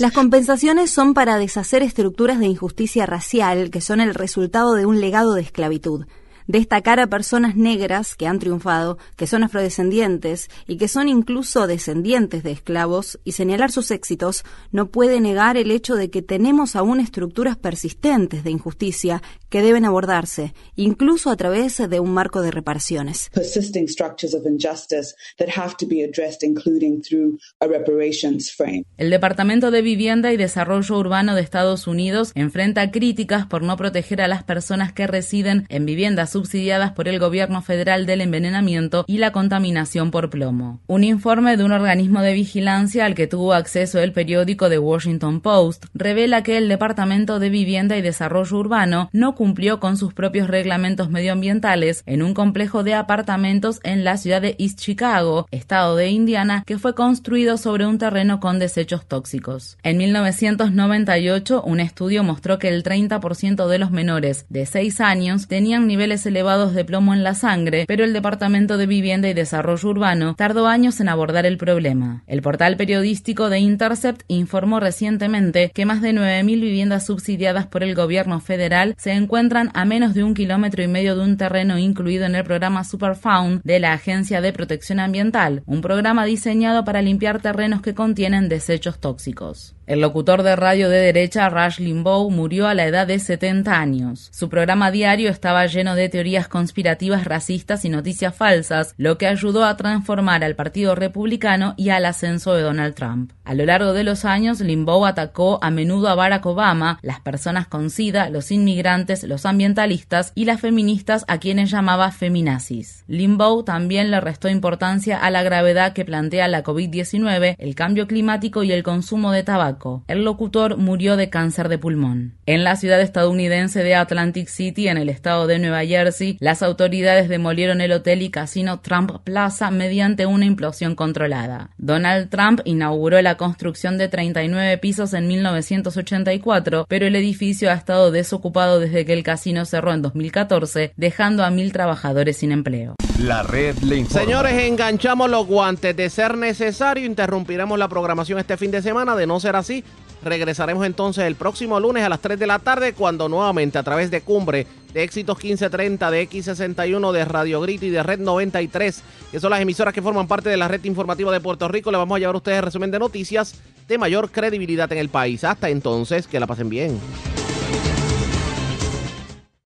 S21: Las compensaciones son para deshacer estructuras de injusticia racial que son el resultado de un legado de esclavitud destacar a personas negras que han triunfado, que son afrodescendientes y que son incluso descendientes de esclavos y señalar sus éxitos no puede negar el hecho de que tenemos aún estructuras persistentes de injusticia que deben abordarse, incluso a través de un marco de reparaciones.
S18: El Departamento de Vivienda y Desarrollo Urbano de Estados Unidos enfrenta críticas por no proteger a las personas que residen en viviendas subsidiadas por el gobierno federal del envenenamiento y la contaminación por plomo. Un informe de un organismo de vigilancia al que tuvo acceso el periódico The Washington Post revela que el Departamento de Vivienda y Desarrollo Urbano no cumplió con sus propios reglamentos medioambientales en un complejo de apartamentos en la ciudad de East Chicago, estado de Indiana, que fue construido sobre un terreno con desechos tóxicos. En 1998, un estudio mostró que el 30% de los menores de 6 años tenían niveles elevados de plomo en la sangre, pero el Departamento de Vivienda y Desarrollo Urbano tardó años en abordar el problema. El portal periodístico de Intercept informó recientemente que más de 9.000 viviendas subsidiadas por el gobierno federal se encuentran a menos de un kilómetro y medio de un terreno incluido en el programa Superfound de la Agencia de Protección Ambiental, un programa diseñado para limpiar terrenos que contienen desechos tóxicos. El locutor de radio de derecha Rush Limbaugh murió a la edad de 70 años. Su programa diario estaba lleno de teorías conspirativas racistas y noticias falsas, lo que ayudó a transformar al Partido Republicano y al ascenso de Donald Trump. A lo largo de los años, Limbaugh atacó a menudo a Barack Obama, las personas con SIDA, los inmigrantes los ambientalistas y las feministas a quienes llamaba feminazis. Limbaugh también le restó importancia a la gravedad que plantea la COVID-19, el cambio climático y el consumo de tabaco. El locutor murió de cáncer de pulmón. En la ciudad estadounidense de Atlantic City, en el estado de Nueva Jersey, las autoridades demolieron el hotel y casino Trump Plaza mediante una implosión controlada. Donald Trump inauguró la construcción de 39 pisos en 1984, pero el edificio ha estado desocupado desde que el casino cerró en 2014, dejando a mil trabajadores sin empleo.
S1: La red le informa.
S2: Señores, enganchamos los guantes. De ser necesario, interrumpiremos la programación este fin de semana. De no ser así, regresaremos entonces el próximo lunes a las 3 de la tarde, cuando nuevamente a través de Cumbre, de Éxitos 1530, de X61, de Radio Grito y de Red 93, que son las emisoras que forman parte de la red informativa de Puerto Rico, le vamos a llevar a ustedes el resumen de noticias de mayor credibilidad en el país. Hasta entonces, que la pasen bien.